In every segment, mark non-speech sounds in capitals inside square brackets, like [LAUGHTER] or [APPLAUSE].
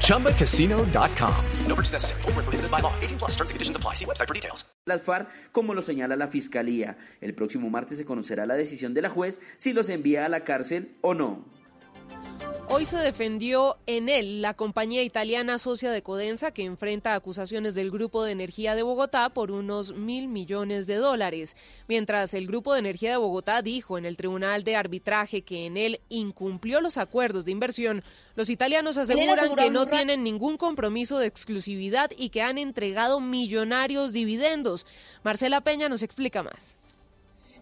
ChumbaCasino.com. No purchase necessary. Full prohibited by law. 18 plus terms and conditions apply. See website for details. Las FARC, como lo señala la Fiscalía. El próximo martes se conocerá la decisión de la juez si los envía a la cárcel o no. Hoy se defendió en él la compañía italiana socia de Codensa que enfrenta acusaciones del Grupo de Energía de Bogotá por unos mil millones de dólares, mientras el Grupo de Energía de Bogotá dijo en el Tribunal de Arbitraje que en él incumplió los acuerdos de inversión. Los italianos aseguran que no tienen ningún compromiso de exclusividad y que han entregado millonarios dividendos. Marcela Peña nos explica más.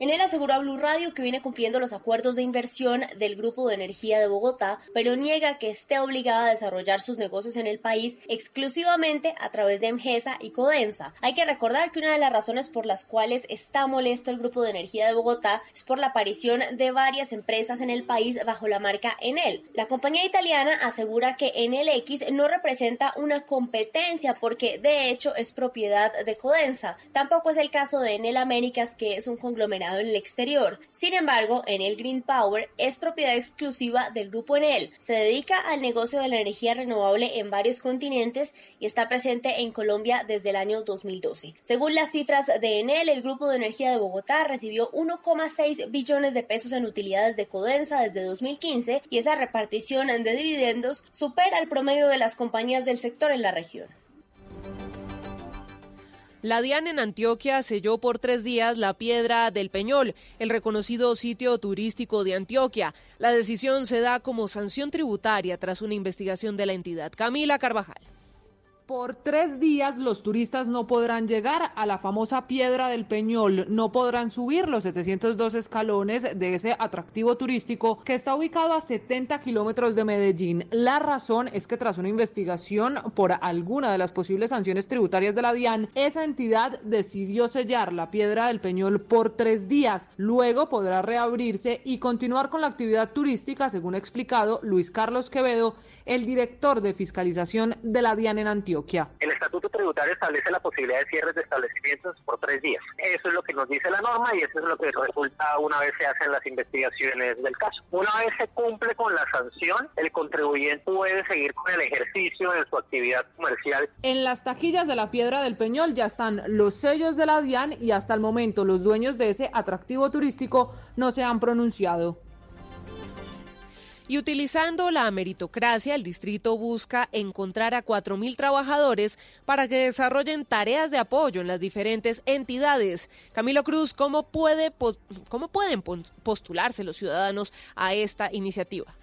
En él aseguró a Blue Radio que viene cumpliendo los acuerdos de inversión del Grupo de Energía de Bogotá, pero niega que esté obligada a desarrollar sus negocios en el país exclusivamente a través de Emgesa y Codensa. Hay que recordar que una de las razones por las cuales está molesto el Grupo de Energía de Bogotá es por la aparición de varias empresas en el país bajo la marca Enel. La compañía italiana asegura que Enel X no representa una competencia porque de hecho es propiedad de Codensa. Tampoco es el caso de Enel Américas que es un conglomerado en el exterior. Sin embargo, Enel Green Power es propiedad exclusiva del grupo Enel. Se dedica al negocio de la energía renovable en varios continentes y está presente en Colombia desde el año 2012. Según las cifras de Enel, el grupo de energía de Bogotá recibió 1,6 billones de pesos en utilidades de Codensa desde 2015 y esa repartición de dividendos supera el promedio de las compañías del sector en la región. La DIAN en Antioquia selló por tres días la Piedra del Peñol, el reconocido sitio turístico de Antioquia. La decisión se da como sanción tributaria tras una investigación de la entidad. Camila Carvajal. Por tres días los turistas no podrán llegar a la famosa Piedra del Peñol, no podrán subir los 702 escalones de ese atractivo turístico que está ubicado a 70 kilómetros de Medellín. La razón es que tras una investigación por alguna de las posibles sanciones tributarias de la DIAN, esa entidad decidió sellar la Piedra del Peñol por tres días. Luego podrá reabrirse y continuar con la actividad turística, según ha explicado Luis Carlos Quevedo, el director de fiscalización de la DIAN en Antioquia. El estatuto tributario establece la posibilidad de cierres de establecimientos por tres días. Eso es lo que nos dice la norma y eso es lo que resulta una vez se hacen las investigaciones del caso. Una vez se cumple con la sanción, el contribuyente puede seguir con el ejercicio de su actividad comercial. En las taquillas de la Piedra del Peñol ya están los sellos de la DIAN y hasta el momento los dueños de ese atractivo turístico no se han pronunciado. Y utilizando la meritocracia, el distrito busca encontrar a 4.000 trabajadores para que desarrollen tareas de apoyo en las diferentes entidades. Camilo Cruz, ¿cómo, puede, cómo pueden postularse los ciudadanos a esta iniciativa?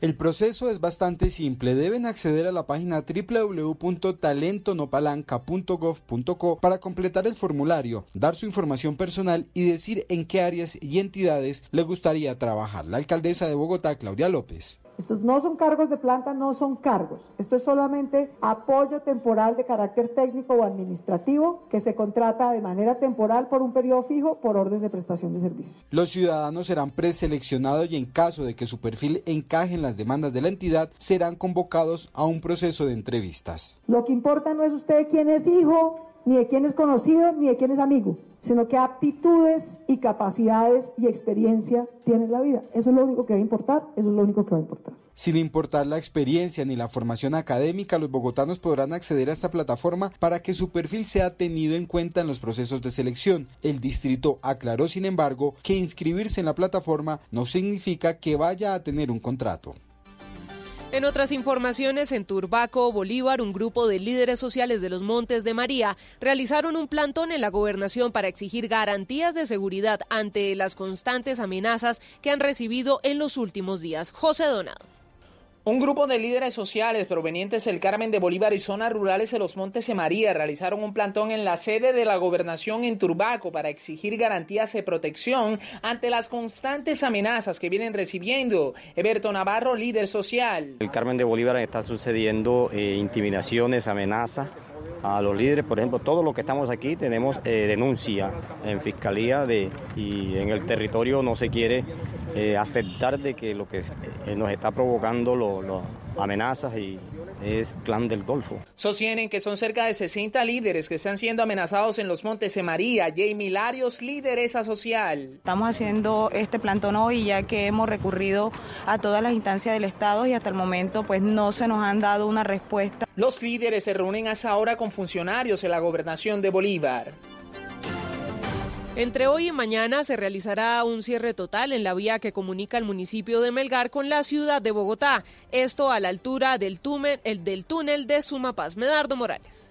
El proceso es bastante simple. Deben acceder a la página www.talentonopalanca.gov.co para completar el formulario, dar su información personal y decir en qué áreas y entidades le gustaría trabajar. La alcaldesa de Bogotá, Claudia López. Estos no son cargos de planta, no son cargos. Esto es solamente apoyo temporal de carácter técnico o administrativo que se contrata de manera temporal por un periodo fijo por orden de prestación de servicios. Los ciudadanos serán preseleccionados y en caso de que su perfil encaje en las demandas de la entidad, serán convocados a un proceso de entrevistas. Lo que importa no es usted quién es hijo, ni de quién es conocido, ni de quién es amigo, sino qué aptitudes y capacidades y experiencia tiene en la vida. Eso es lo único que va a importar, eso es lo único que va a importar. Sin importar la experiencia ni la formación académica, los bogotanos podrán acceder a esta plataforma para que su perfil sea tenido en cuenta en los procesos de selección. El distrito aclaró, sin embargo, que inscribirse en la plataforma no significa que vaya a tener un contrato. En otras informaciones, en Turbaco, Bolívar, un grupo de líderes sociales de los Montes de María realizaron un plantón en la gobernación para exigir garantías de seguridad ante las constantes amenazas que han recibido en los últimos días. José Donado. Un grupo de líderes sociales provenientes del Carmen de Bolívar y zonas rurales de los Montes de María realizaron un plantón en la sede de la gobernación en Turbaco para exigir garantías de protección ante las constantes amenazas que vienen recibiendo. Eberto Navarro, líder social. El Carmen de Bolívar está sucediendo eh, intimidaciones, amenazas a los líderes, por ejemplo, todos los que estamos aquí tenemos eh, denuncia en fiscalía de, y en el territorio no se quiere eh, aceptar de que lo que eh, nos está provocando las amenazas y es Clan del Golfo. Sostienen que son cerca de 60 líderes que están siendo amenazados en los Montes de María. Jamie Larios, lideresa social. Estamos haciendo este plantón hoy ya que hemos recurrido a todas las instancias del Estado y hasta el momento pues no se nos han dado una respuesta. Los líderes se reúnen hasta ahora con funcionarios en la gobernación de Bolívar. Entre hoy y mañana se realizará un cierre total en la vía que comunica el municipio de Melgar con la ciudad de Bogotá. Esto a la altura del túnel, el del túnel de Sumapaz. Medardo Morales.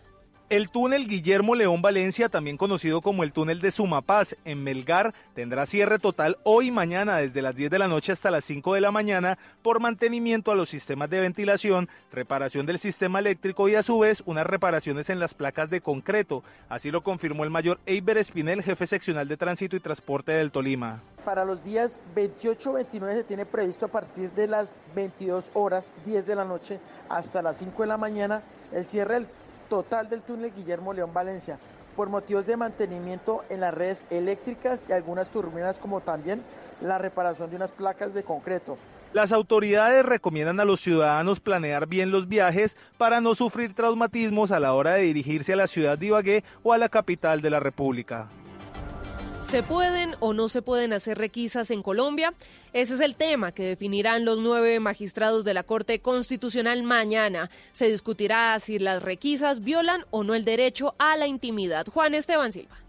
El túnel Guillermo León Valencia, también conocido como el túnel de Sumapaz en Melgar, tendrá cierre total hoy y mañana desde las 10 de la noche hasta las 5 de la mañana por mantenimiento a los sistemas de ventilación, reparación del sistema eléctrico y a su vez unas reparaciones en las placas de concreto. Así lo confirmó el mayor Eiber Espinel, jefe seccional de tránsito y transporte del Tolima. Para los días 28-29 se tiene previsto a partir de las 22 horas 10 de la noche hasta las 5 de la mañana el cierre del total del túnel Guillermo León Valencia por motivos de mantenimiento en las redes eléctricas y algunas turbinas como también la reparación de unas placas de concreto. Las autoridades recomiendan a los ciudadanos planear bien los viajes para no sufrir traumatismos a la hora de dirigirse a la ciudad de Ibagué o a la capital de la República. ¿Se pueden o no se pueden hacer requisas en Colombia? Ese es el tema que definirán los nueve magistrados de la Corte Constitucional mañana. Se discutirá si las requisas violan o no el derecho a la intimidad. Juan Esteban Silva.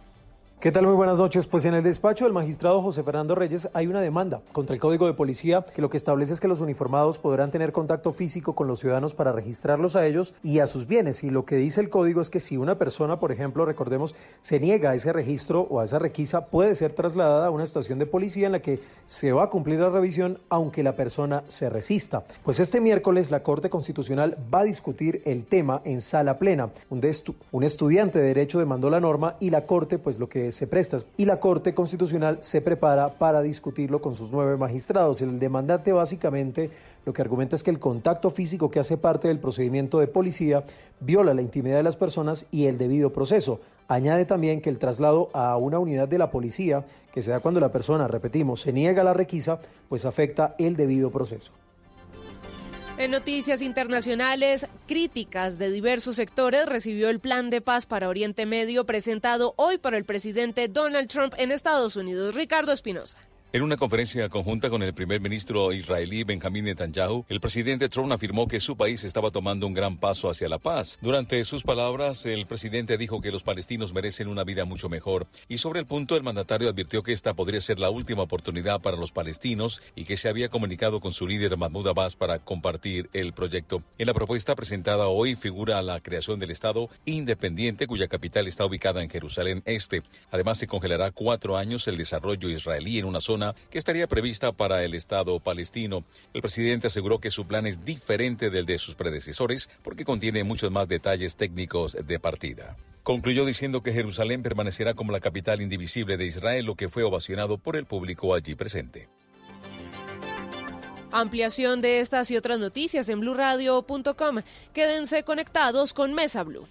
¿Qué tal? Muy buenas noches. Pues en el despacho del magistrado José Fernando Reyes hay una demanda contra el Código de Policía que lo que establece es que los uniformados podrán tener contacto físico con los ciudadanos para registrarlos a ellos y a sus bienes. Y lo que dice el código es que si una persona, por ejemplo, recordemos, se niega a ese registro o a esa requisa, puede ser trasladada a una estación de policía en la que se va a cumplir la revisión aunque la persona se resista. Pues este miércoles la Corte Constitucional va a discutir el tema en sala plena. Un, estudiante de Derecho demandó la norma y la Corte, pues lo que se presta y la Corte Constitucional se prepara para discutirlo con sus nueve magistrados. El demandante básicamente lo que argumenta es que el contacto físico que hace parte del procedimiento de policía viola la intimidad de las personas y el debido proceso. Añade también que el traslado a una unidad de la policía, que se da cuando la persona, repetimos, se niega la requisa, pues afecta el debido proceso. En noticias internacionales, críticas de diversos sectores recibió el plan de paz para Oriente Medio presentado hoy por el presidente Donald Trump en Estados Unidos. Ricardo Espinosa. En una conferencia conjunta con el primer ministro israelí Benjamin Netanyahu, el presidente Trump afirmó que su país estaba tomando un gran paso hacia la paz. Durante sus palabras, el presidente dijo que los palestinos merecen una vida mucho mejor y sobre el punto el mandatario advirtió que esta podría ser la última oportunidad para los palestinos y que se había comunicado con su líder Mahmoud Abbas para compartir el proyecto. En la propuesta presentada hoy figura la creación del Estado independiente cuya capital está ubicada en Jerusalén Este. Además, se congelará cuatro años el desarrollo israelí en una zona que estaría prevista para el Estado palestino. El presidente aseguró que su plan es diferente del de sus predecesores porque contiene muchos más detalles técnicos de partida. Concluyó diciendo que Jerusalén permanecerá como la capital indivisible de Israel, lo que fue ovacionado por el público allí presente. Ampliación de estas y otras noticias en blurradio.com. Quédense conectados con Mesa Blue.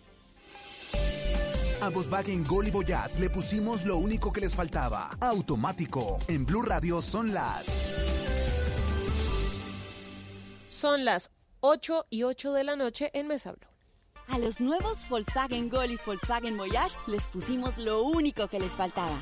A Volkswagen Gol y Voyage le pusimos lo único que les faltaba. Automático. En Blue Radio son las. Son las 8 y 8 de la noche en Mesa Blue. A los nuevos Volkswagen Gol y Volkswagen Voyage les pusimos lo único que les faltaba.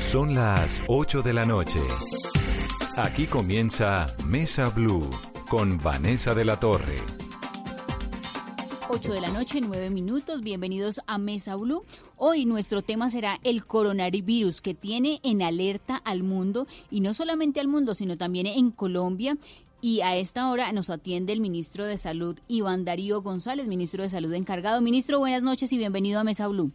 Son las 8 de la noche. Aquí comienza Mesa Blue con Vanessa de la Torre. 8 de la noche, 9 minutos. Bienvenidos a Mesa Blue. Hoy nuestro tema será el coronavirus que tiene en alerta al mundo y no solamente al mundo, sino también en Colombia. Y a esta hora nos atiende el ministro de Salud, Iván Darío González, ministro de Salud encargado. Ministro, buenas noches y bienvenido a Mesa Blue.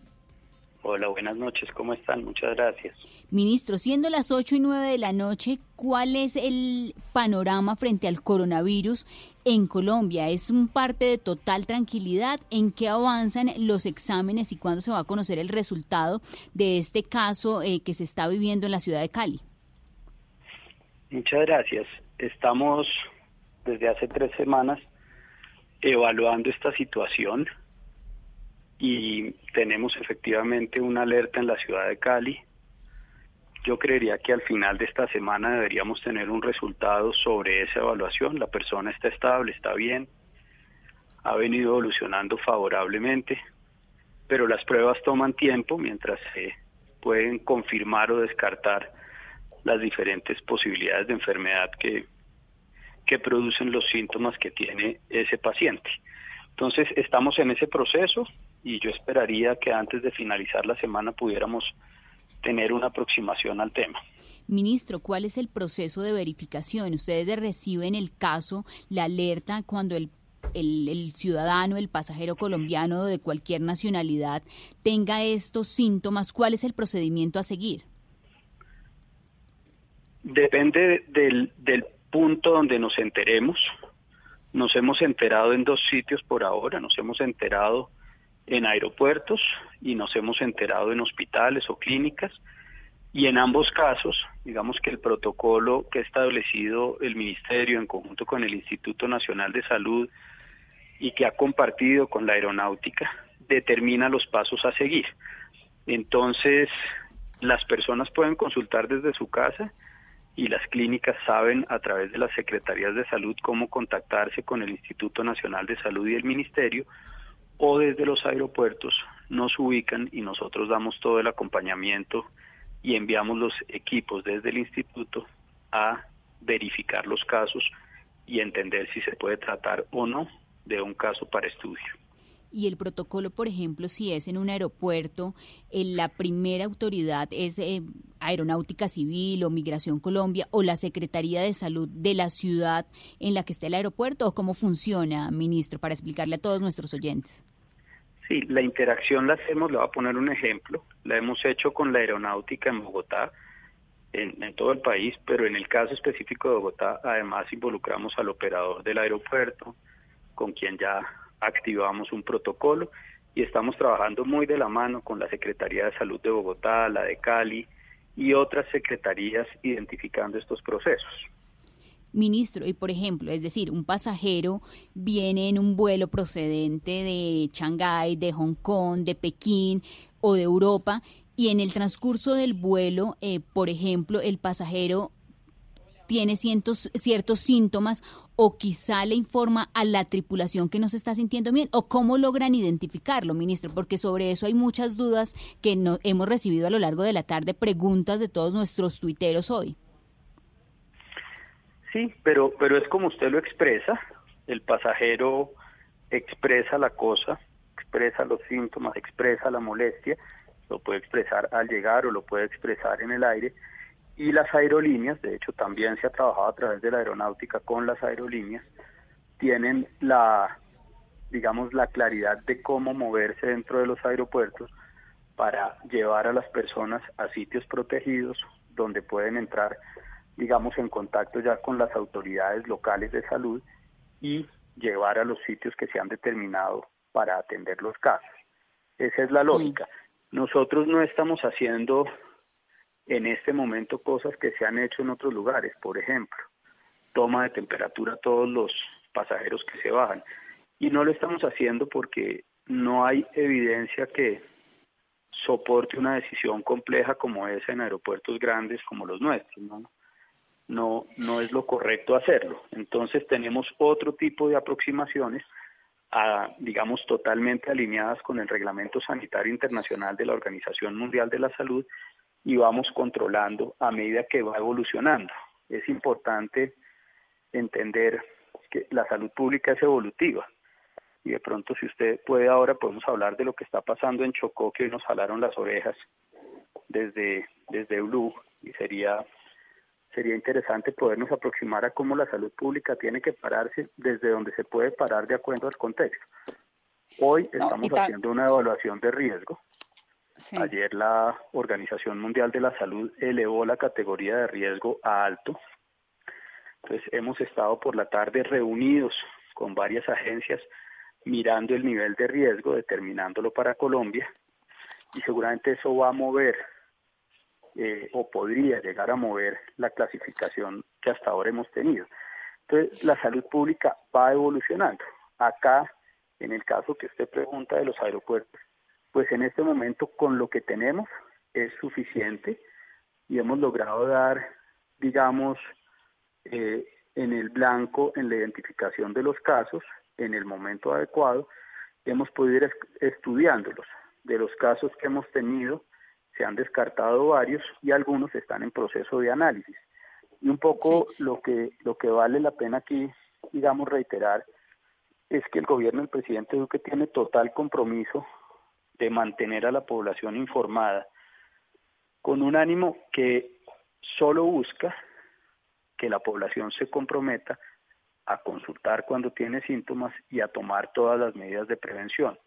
Hola, buenas noches, ¿cómo están? Muchas gracias. Ministro, siendo las 8 y 9 de la noche, ¿cuál es el panorama frente al coronavirus en Colombia? ¿Es un parte de total tranquilidad? ¿En qué avanzan los exámenes y cuándo se va a conocer el resultado de este caso eh, que se está viviendo en la ciudad de Cali? Muchas gracias. Estamos desde hace tres semanas evaluando esta situación y tenemos efectivamente una alerta en la ciudad de Cali. Yo creería que al final de esta semana deberíamos tener un resultado sobre esa evaluación. La persona está estable, está bien, ha venido evolucionando favorablemente, pero las pruebas toman tiempo mientras se pueden confirmar o descartar las diferentes posibilidades de enfermedad que, que producen los síntomas que tiene ese paciente. Entonces, estamos en ese proceso, y yo esperaría que antes de finalizar la semana pudiéramos tener una aproximación al tema. Ministro, ¿cuál es el proceso de verificación? Ustedes reciben el caso, la alerta cuando el, el, ciudadano, el pasajero colombiano de cualquier nacionalidad tenga estos síntomas. ¿Cuál es el procedimiento a seguir? Depende del, del punto donde nos enteremos. Nos hemos enterado en dos sitios por ahora. Nos hemos enterado en aeropuertos y nos hemos enterado en hospitales o clínicas. Y en ambos casos, digamos que el protocolo que ha establecido el Ministerio en conjunto con el Instituto Nacional de Salud y que ha compartido con la aeronáutica, determina los pasos a seguir. Entonces, las personas pueden consultar desde su casa y las clínicas saben a través de las secretarías de salud cómo contactarse con el Instituto Nacional de Salud y el Ministerio o desde los aeropuertos nos ubican y nosotros damos todo el acompañamiento y enviamos los equipos desde el instituto a verificar los casos y entender si se puede tratar o no de un caso para estudio. Y el protocolo, por ejemplo, si es en un aeropuerto, la primera autoridad es eh, Aeronáutica Civil o Migración Colombia o la Secretaría de Salud de la ciudad en la que esté el aeropuerto o cómo funciona, ministro, para explicarle a todos nuestros oyentes. Sí, la interacción la hacemos, le voy a poner un ejemplo, la hemos hecho con la aeronáutica en Bogotá, en, todo el país, pero en el caso específico de Bogotá, además involucramos al operador del aeropuerto, con quien ya activamos un protocolo y estamos trabajando muy de la mano con la Secretaría de Salud de Bogotá, la de Cali y otras secretarías identificando estos procesos. Ministro, y por ejemplo, es decir, un pasajero viene en un vuelo procedente de Shanghái, de Hong Kong, de Pekín o de Europa, y en el transcurso del vuelo, eh, por ejemplo, el pasajero tiene ciertos, ciertos síntomas o quizá le informa a la tripulación que no se está sintiendo bien o cómo logran identificarlo, ministro, porque sobre eso hay muchas dudas que no, hemos recibido a lo largo de la tarde, preguntas de todos nuestros tuiteros hoy. Sí, pero, pero es como usted lo expresa, el pasajero expresa la cosa, expresa los síntomas, expresa la molestia, lo puede expresar al llegar o lo puede expresar en el aire, y las aerolíneas, de hecho también se ha trabajado a través de la aeronáutica con las aerolíneas, tienen la, digamos, la claridad de cómo moverse dentro de los aeropuertos para llevar a las personas a sitios protegidos donde pueden entrar digamos, en contacto ya con las autoridades locales de salud y llevar a los sitios que se han determinado para atender los casos. Esa es la lógica. Nosotros no estamos haciendo en este momento cosas que se han hecho en otros lugares, por ejemplo, toma de temperatura a todos los pasajeros que se bajan. Y no lo estamos haciendo porque no hay evidencia que soporte una decisión compleja como esa en aeropuertos grandes como los nuestros. ¿no? no, no es lo correcto hacerlo. Entonces tenemos otro tipo de aproximaciones, digamos, totalmente alineadas con el Reglamento Sanitario Internacional de la Organización Mundial de la Salud, y vamos controlando a medida que va evolucionando. Es importante entender que la salud pública es evolutiva y de pronto si usted puede ahora podemos hablar de lo que está pasando en Chocó que hoy nos jalaron las orejas desde desde Blue y sería sería interesante podernos aproximar a cómo la salud pública tiene que pararse desde donde se puede parar de acuerdo al contexto. Hoy estamos haciendo una evaluación de riesgo. Ayer la Organización Mundial de la Salud elevó la categoría de riesgo a alto. Entonces hemos estado por la tarde reunidos con varias agencias mirando el nivel de riesgo, determinándolo para Colombia y seguramente eso va a mover eh, o podría llegar a mover la clasificación que hasta ahora hemos tenido. Entonces, la salud pública va evolucionando. Acá, en el caso que usted pregunta de los aeropuertos, pues en este momento con lo que tenemos es suficiente y hemos logrado dar, digamos, eh, en el blanco en la identificación de los casos en el momento adecuado, hemos podido ir estudiándolos. De los casos que hemos tenido, se han descartado varios y algunos están en proceso de análisis. Y un poco lo que lo que vale la pena aquí, digamos, reiterar es que el gobierno del presidente Duque tiene total compromiso de mantener a la población informada con un ánimo que solo busca que la población se comprometa a consultar cuando tiene síntomas y a tomar todas las medidas de prevención.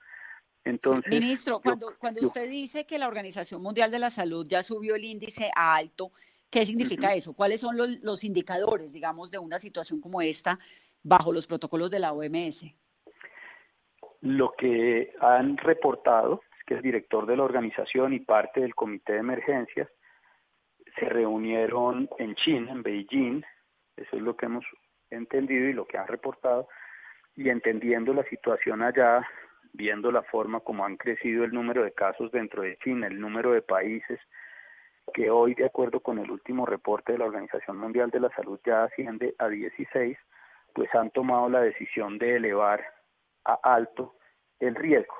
Entonces, Ministro, cuando, cuando usted dice que la Organización Mundial de la Salud ya subió el índice a alto, ¿qué significa eso? ¿Cuáles son los, los indicadores, digamos, de una situación como esta bajo los protocolos de la OMS? Lo que han reportado es que el director de la organización y parte del comité de emergencias se reunieron en China, en Beijing, eso es lo que hemos entendido y lo que han reportado, y entendiendo la situación allá, viendo la forma como han crecido el número de casos dentro de China, el número de países que hoy, de acuerdo con el último reporte de la Organización Mundial de la Salud, ya asciende a 16, pues han tomado la decisión de elevar a alto el riesgo.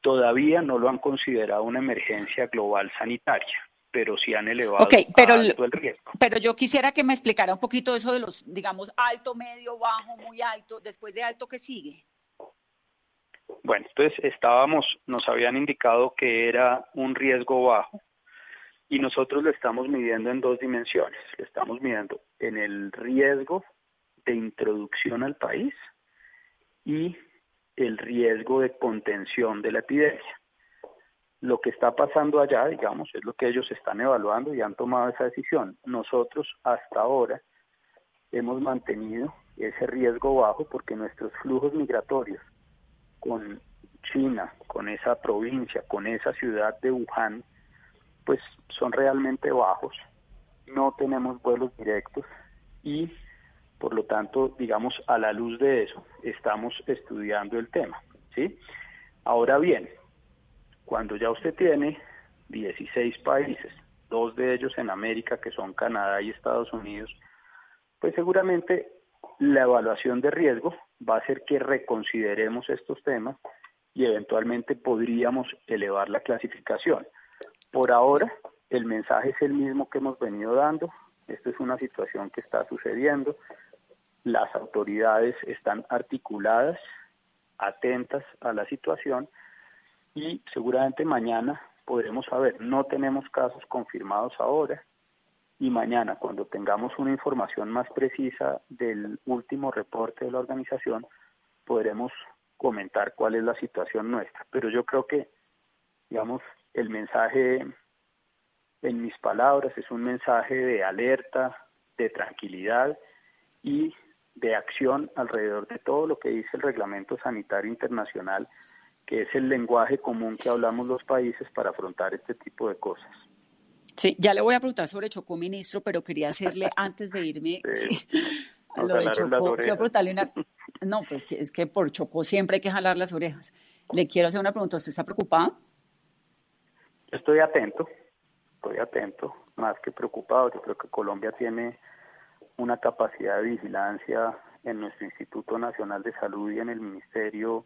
Todavía no lo han considerado una emergencia global sanitaria, pero sí han elevado pero, alto el riesgo. Pero yo quisiera que me explicara un poquito eso de los, digamos, alto, medio, bajo, muy alto, después de alto, ¿qué sigue? Bueno, entonces estábamos, nos habían indicado que era un riesgo bajo y nosotros lo estamos midiendo en dos dimensiones. Lo estamos midiendo en el riesgo de introducción al país y el riesgo de contención de la epidemia. Lo que está pasando allá, digamos, es lo que ellos están evaluando y han tomado esa decisión. Nosotros hasta ahora hemos mantenido ese riesgo bajo porque nuestros flujos migratorios con China, con esa provincia, con esa ciudad de Wuhan, pues son realmente bajos. No tenemos vuelos directos y por lo tanto, digamos, a la luz de eso, estamos estudiando el tema, ¿sí? Ahora bien, cuando ya usted tiene 16 países, dos de ellos en América, que son Canadá y Estados Unidos, pues seguramente la evaluación de riesgo va a hacer que reconsideremos estos temas y eventualmente podríamos elevar la clasificación. Por ahora, el mensaje es el mismo que hemos venido dando. Esto es una situación que está sucediendo. Las autoridades están articuladas, atentas a la situación y seguramente mañana podremos saber. No tenemos casos confirmados ahora, y mañana, cuando tengamos una información más precisa del último reporte de la organización, podremos comentar cuál es la situación nuestra. Pero yo creo que, digamos, el mensaje en mis palabras es un mensaje de alerta, de tranquilidad y de acción alrededor de todo lo que dice el Reglamento Sanitario Internacional, que es el lenguaje común que hablamos los países para afrontar este tipo de cosas. Sí, ya le voy a preguntar sobre Chocó, ministro, pero quería hacerle [LAUGHS] antes de irme a lo de Chocó, quiero preguntarle una... [LAUGHS] No, pues es que por Chocó siempre hay que jalar las orejas. Le quiero hacer una pregunta, ¿usted está preocupado? Estoy atento, estoy atento, más que preocupado. Yo creo que Colombia tiene una capacidad de vigilancia en nuestro Instituto Nacional de Salud y en el Ministerio,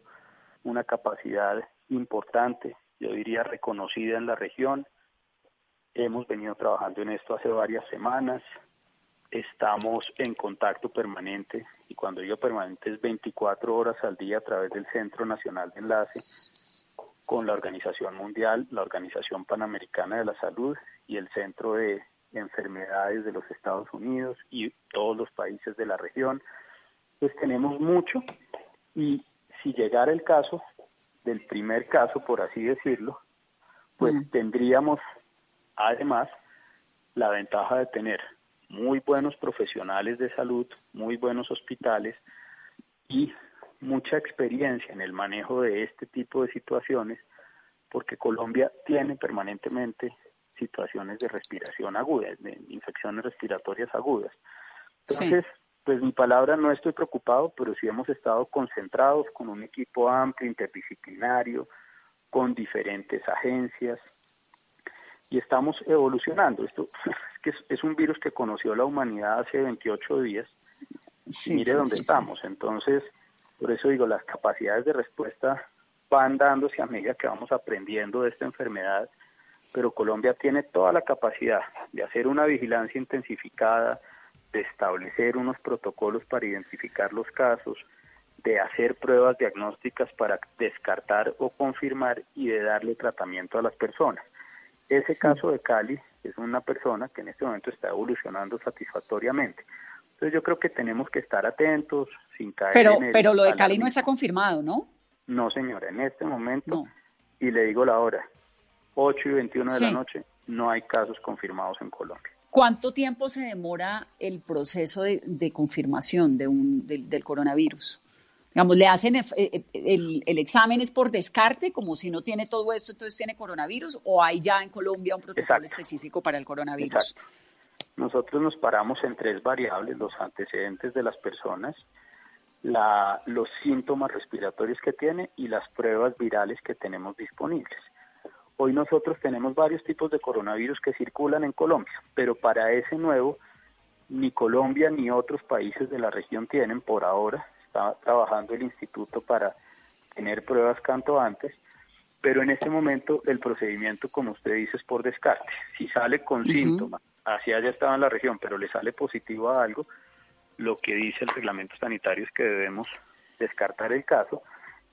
una capacidad importante, yo diría reconocida en la región. Hemos venido trabajando en esto hace varias semanas, estamos en contacto permanente, y cuando digo permanente es 24 horas al día a través del Centro Nacional de Enlace con la Organización Mundial, la Organización Panamericana de la Salud y el Centro de Enfermedades de los Estados Unidos y todos los países de la región. Pues tenemos mucho y si llegara el caso, del primer caso, por así decirlo, pues tendríamos además la ventaja de tener muy buenos profesionales de salud, muy buenos hospitales y mucha experiencia en el manejo de este tipo de situaciones, porque Colombia tiene permanentemente situaciones de respiración aguda, de infecciones respiratorias agudas. Entonces, pues mi palabra no estoy preocupado, pero sí hemos estado concentrados con un equipo amplio, interdisciplinario, con diferentes agencias, y estamos evolucionando. Esto [LAUGHS] es, que es, un virus que conoció la humanidad hace 28 días. mire dónde estamos. Entonces, por eso digo, las capacidades de respuesta van dándose a medida que vamos aprendiendo de esta enfermedad, pero Colombia tiene toda la capacidad de hacer una vigilancia intensificada, de establecer unos protocolos para identificar los casos, de hacer pruebas diagnósticas para descartar o confirmar y de darle tratamiento a las personas. Ese caso de Cali es una persona que en este momento está evolucionando satisfactoriamente. Entonces yo creo que tenemos que estar atentos, sin caer pero, en Pero lo de Cali no está confirmado, ¿no? No, señora, en este momento, y le digo la hora, 8 y 21 de la noche, no hay casos confirmados en Colombia. ¿Cuánto tiempo se demora el proceso de, confirmación de un, del coronavirus? Digamos, le hacen eh, eh, el, el, examen es por descarte, como si no tiene todo esto, entonces tiene coronavirus, o hay ya en Colombia un protocolo específico para el coronavirus. Nosotros nos paramos en tres variables, los antecedentes de las personas, la, los síntomas respiratorios que tiene y las pruebas virales que tenemos disponibles. Hoy nosotros tenemos varios tipos de coronavirus que circulan en Colombia, pero para ese nuevo, ni Colombia ni otros países de la región tienen por ahora. Está trabajando el instituto para tener pruebas cuanto antes, pero en este momento el procedimiento, como usted dice, es por descarte. Si sale con síntomas, así haya estado en la región, pero le sale positivo a algo, lo que dice el reglamento sanitario es que debemos descartar el caso.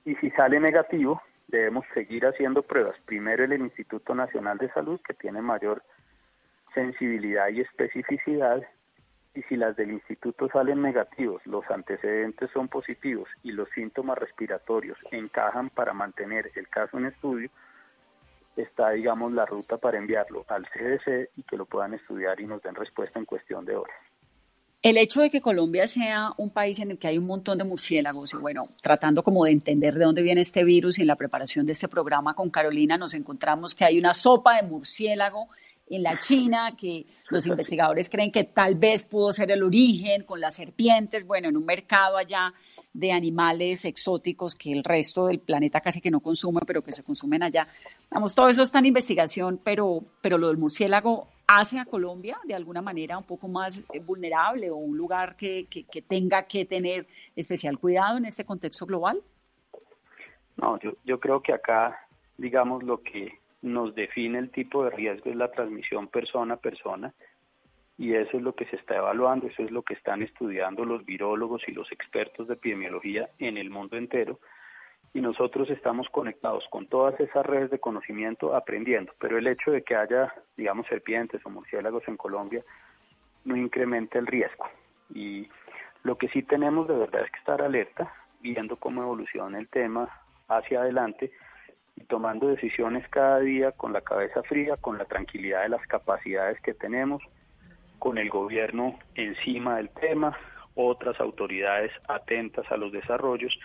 Y si sale negativo, debemos seguir haciendo pruebas. Primero el Instituto Nacional de Salud, que tiene mayor sensibilidad y especificidad, y si las del instituto salen negativos, los antecedentes son positivos y los síntomas respiratorios encajan para mantener el caso en estudio, está, digamos, la ruta para enviarlo al CDC y que lo puedan estudiar y nos den respuesta en cuestión de horas. El hecho de que Colombia sea un país en el que hay un montón de murciélagos y bueno, tratando como de entender de dónde viene este virus y en la preparación de este programa con Carolina nos encontramos que hay una sopa de murciélago en la China, que los investigadores creen que tal vez pudo ser el origen con las serpientes, bueno, en un mercado allá de animales exóticos que el resto del planeta casi que no consume, pero que se consumen allá. Vamos, todo eso está en investigación, pero, pero lo del murciélago hace a Colombia de alguna manera un poco más eh, vulnerable o un lugar que, que, que tenga que tener especial cuidado en este contexto global? No, yo, yo creo que acá, digamos, lo que nos define el tipo de riesgo es la transmisión persona a persona y eso es lo que se está evaluando, eso es lo que están estudiando los virólogos y los expertos de epidemiología en el mundo entero y nosotros estamos conectados con todas esas redes de conocimiento aprendiendo, pero el hecho de que haya, digamos, serpientes o murciélagos en Colombia no incrementa el riesgo y lo que sí tenemos de verdad es que estar alerta, viendo cómo evoluciona el tema hacia adelante y tomando decisiones cada día con la cabeza fría, con la tranquilidad de las capacidades que tenemos, con el gobierno encima del tema, otras autoridades atentas a los desarrollos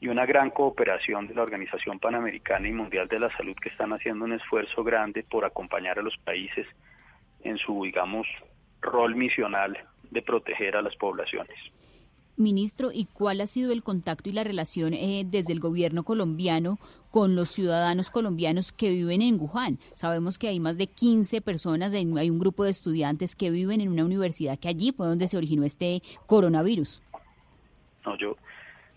y una gran cooperación de la Organización Panamericana y Mundial de la Salud que están haciendo un esfuerzo grande por acompañar a los países en su, digamos, rol misional de proteger a las poblaciones. Ministro, ¿y cuál ha sido el contacto y la relación eh, desde el gobierno colombiano con los ciudadanos colombianos que viven en Wuhan? Sabemos que hay más de 15 personas, hay un grupo de estudiantes que viven en una universidad que allí fue donde se originó este coronavirus. No, yo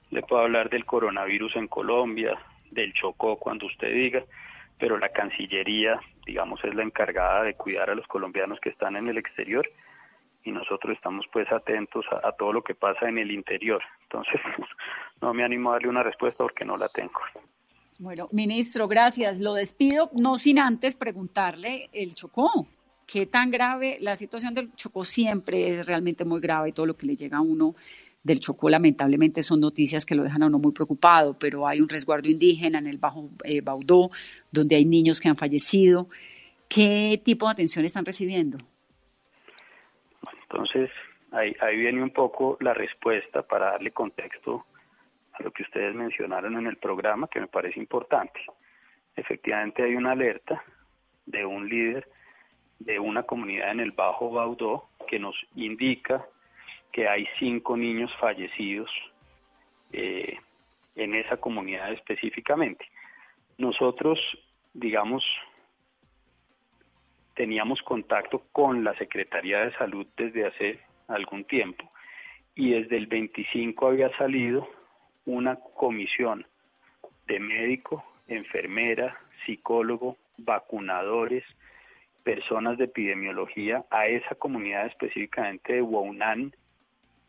le puedo hablar del coronavirus en Colombia, del Chocó cuando usted diga, pero la Cancillería, digamos, es la encargada de cuidar a los colombianos que están en el exterior y nosotros estamos pues atentos a, todo lo que pasa en el interior. Entonces, [LAUGHS] no me animo a darle una respuesta porque no la tengo. Bueno, ministro, gracias. Lo despido, no sin antes preguntarle el Chocó. ¿Qué tan grave? La situación del Chocó siempre es realmente muy grave y todo lo que le llega a uno del Chocó lamentablemente son noticias que lo dejan a uno muy preocupado, pero hay un resguardo indígena en el Bajo eh, Baudó, donde hay niños que han fallecido. ¿Qué tipo de atención están recibiendo? Entonces, ahí, ahí viene un poco la respuesta para darle contexto a lo que ustedes mencionaron en el programa, que me parece importante. Efectivamente hay una alerta de un líder de una comunidad en el Bajo Baudó que nos indica que hay cinco niños fallecidos eh, en esa comunidad específicamente. Nosotros, digamos, teníamos contacto con la Secretaría de Salud desde hace algún tiempo y desde el 25 había salido una comisión de médico, enfermera, psicólogo, vacunadores, personas de epidemiología a esa comunidad específicamente de Waunan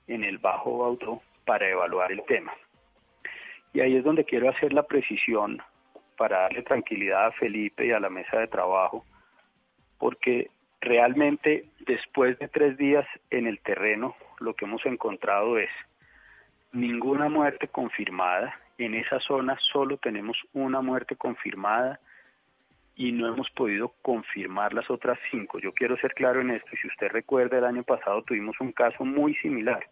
en el Bajo Baudó para evaluar el tema. Y ahí es donde quiero hacer la precisión para darle tranquilidad a Felipe y a la mesa de trabajo porque realmente después de tres días en el terreno lo que hemos encontrado es ninguna muerte confirmada. En esa zona solo tenemos una muerte confirmada y no hemos podido confirmar las otras cinco. Yo quiero ser claro en esto. Si usted recuerda, el año pasado tuvimos un caso muy similar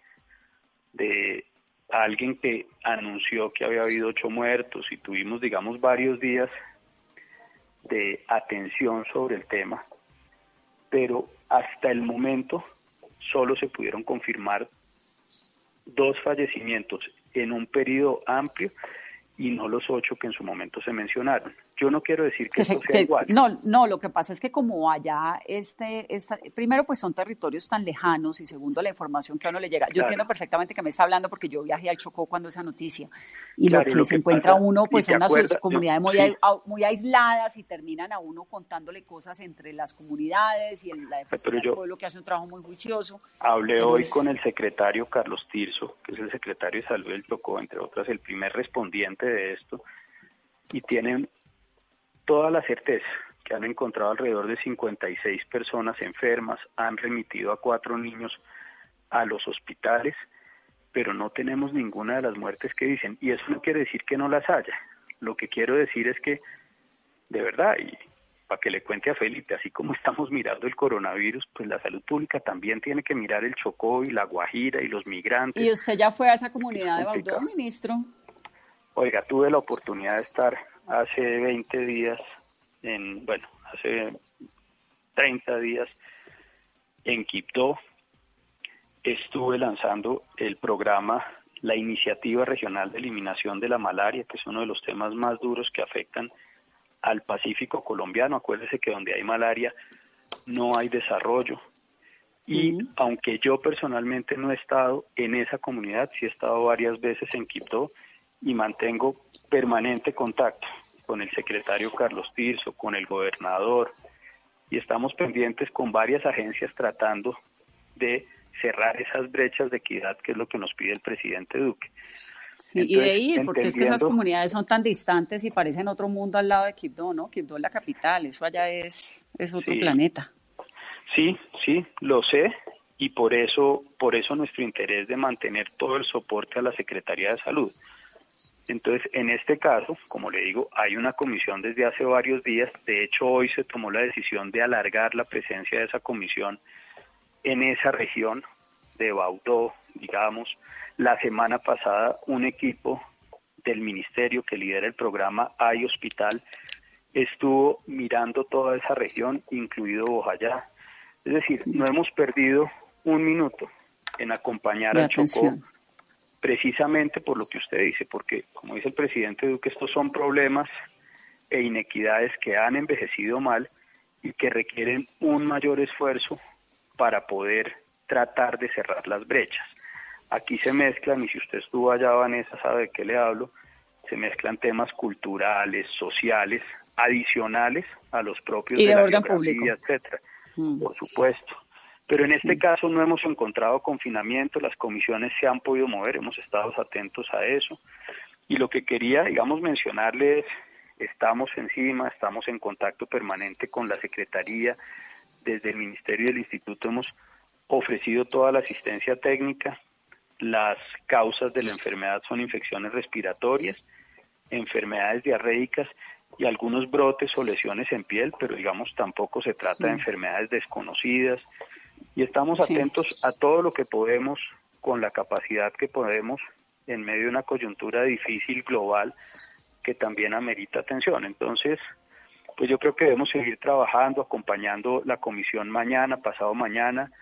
de alguien que anunció que había habido ocho muertos y tuvimos, digamos, varios días de atención sobre el tema pero hasta el momento solo se pudieron confirmar dos fallecimientos en un periodo amplio y no los ocho que en su momento se mencionaron. Yo no quiero decir que, sea igual. No, no, lo que pasa es que como allá, este, esta, primero pues son territorios tan lejanos y segundo la información que a uno le llega. Yo entiendo perfectamente que me está hablando porque yo viajé al Chocó cuando esa noticia y lo, que se encuentra uno pues son unas comunidades muy, muy aisladas y terminan a uno contándole cosas entre las comunidades y la defensa del pueblo que hace un trabajo muy juicioso. Hablé hoy con el secretario Carlos Tirso, que es el secretario de Salud del Chocó, entre otras, el primer respondiente de esto y tienen toda la certeza que han encontrado alrededor de 56 personas enfermas, han remitido a cuatro niños a los hospitales, pero no tenemos ninguna de las muertes que dicen. Y eso no quiere decir que no las haya. Lo que quiero decir es que, de verdad, y para que le cuente a Felipe, así como [LAUGHS] estamos mirando el coronavirus, pues la salud pública también tiene que mirar el Chocó y la Guajira y los migrantes. ¿Y usted ya fue a esa comunidad de Baudó, ministro? Oiga, tuve la oportunidad de estar hace 20 días, en, bueno, hace 30 días en Quibdó, estuve lanzando el programa, la iniciativa regional de eliminación de la malaria, que es uno de los temas más duros que afectan al Pacífico colombiano. Acuérdese que donde hay malaria no hay desarrollo. Y aunque yo personalmente no he estado en esa comunidad, sí he estado varias veces en Quibdó, y mantengo permanente contacto con el secretario Carlos Tirso, con el gobernador, y estamos pendientes con varias agencias tratando de cerrar esas brechas de equidad que es lo que nos pide el presidente Duque. Sí, y de ir, porque es que esas comunidades son tan distantes y parecen otro mundo al lado de Quibdó, ¿no? Quibdó es la capital, eso allá es, es otro planeta. Sí, sí, lo sé, y por eso, por eso nuestro interés de mantener todo el soporte a la Secretaría de Salud. Entonces, en este caso, como le digo, hay una comisión desde hace varios días. De hecho, hoy se tomó la decisión de alargar la presencia de esa comisión en esa región de Baudó, digamos. La semana pasada, un equipo del ministerio que lidera el programa Hay Hospital estuvo mirando toda esa región, incluido Bojayá. Es decir, no hemos perdido un minuto en acompañar a Chocó precisamente por lo que usted dice, porque como dice el presidente Duque, estos son problemas e inequidades que han envejecido mal y que requieren un mayor esfuerzo para poder tratar de cerrar las brechas. Aquí se mezclan, y si usted estuvo allá, Vanessa, sabe de qué le hablo, se mezclan temas culturales, sociales, adicionales a los propios de, la orden público, etcétera. Mm. Por supuesto. Pero en este caso no hemos encontrado confinamiento, las comisiones se han podido mover, hemos estado atentos a eso. Y lo que quería, digamos, mencionarles, estamos encima, estamos en contacto permanente con la Secretaría, desde el Ministerio y el Instituto hemos ofrecido toda la asistencia técnica. Las causas de la enfermedad son infecciones respiratorias, enfermedades diarreicas y algunos brotes o lesiones en piel, pero digamos tampoco se trata de mm. enfermedades desconocidas. Y estamos atentos a todo lo que podemos, con la capacidad que podemos, en medio de una coyuntura difícil global que también amerita atención. Entonces, pues yo creo que debemos seguir trabajando, acompañando la comisión mañana, pasado mañana.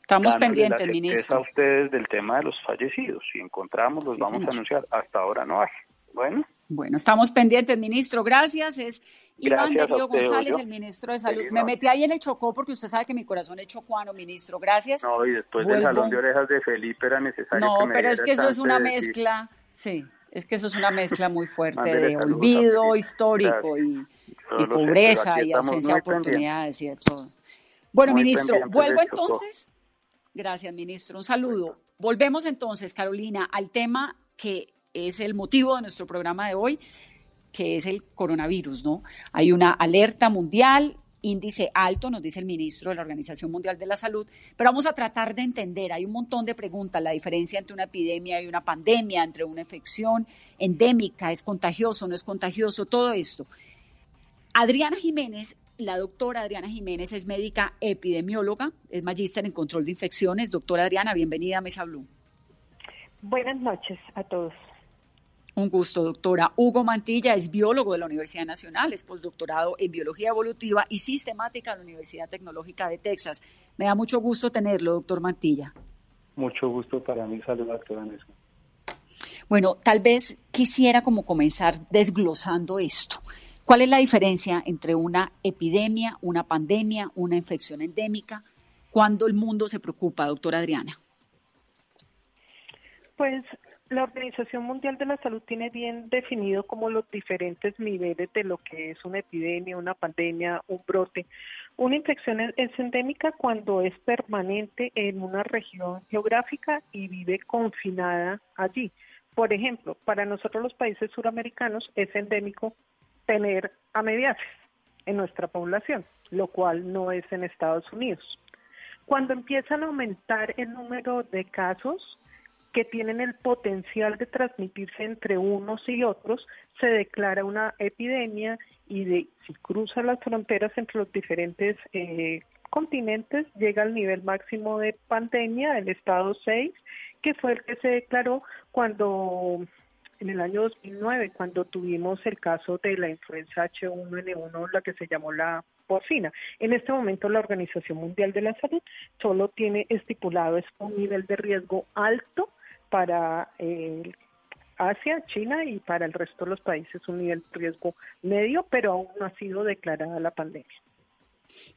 Estamos pendientes, ministro. a ustedes del tema de los fallecidos. Si encontramos, los vamos a anunciar. Hasta ahora no hay. Bueno. Bueno, estamos pendientes, ministro. Gracias. Es Iván Darío González, el ministro de Salud. Me metí ahí en el Chocó porque usted sabe que mi corazón es chocuano, ministro. Gracias. No, y después del salón de orejas de Felipe era necesario. No, pero es que eso es una mezcla. Sí, es que eso es una mezcla muy fuerte de olvido histórico y, pobreza y ausencia de oportunidades y de todo. Bueno, ministro, vuelvo entonces. Gracias, ministro. Un saludo. Volvemos entonces, Carolina, al tema que es el motivo de nuestro programa de hoy, que es el coronavirus, ¿no? Hay una alerta mundial, índice alto, nos dice el ministro de la Organización Mundial de la Salud, pero vamos a tratar de entender, hay un montón de preguntas, la diferencia entre una epidemia y una pandemia, entre una infección endémica, es contagioso, no es contagioso, todo esto. Adriana Jiménez, la doctora Adriana Jiménez es médica epidemióloga, es magíster en control de infecciones. Doctora Adriana, bienvenida a Mesa Blue. Buenas noches a todos. Un gusto, doctora. Hugo Mantilla es biólogo de la Universidad Nacional, es postdoctorado en biología evolutiva y sistemática de la Universidad Tecnológica de Texas. Me da mucho gusto tenerlo, doctor Mantilla. Mucho gusto para mí saludarte, Vanessa. Bueno, tal vez quisiera como comenzar desglosando esto. ¿Cuál es la diferencia entre una epidemia, una pandemia, una infección endémica? ¿Cuándo el mundo se preocupa, doctora Adriana? Pues la Organización Mundial de la Salud tiene bien definido como los diferentes niveles de lo que es una epidemia, una pandemia, un brote. Una infección es endémica cuando es permanente en una región geográfica y vive confinada allí. Por ejemplo, para nosotros los países suramericanos es endémico tener amediasis en nuestra población, lo cual no es en Estados Unidos. Cuando empiezan a aumentar el número de casos, que tienen el potencial de transmitirse entre unos y otros, se declara una epidemia y de, si cruza las fronteras entre los diferentes eh, continentes, llega al nivel máximo de pandemia del estado 6, que fue el que se declaró cuando en el año 2009, cuando tuvimos el caso de la influenza H1N1, la que se llamó la porcina. En este momento la Organización Mundial de la Salud solo tiene estipulado es un nivel de riesgo alto para eh, Asia, China y para el resto de los países un nivel de riesgo medio, pero aún no ha sido declarada la pandemia.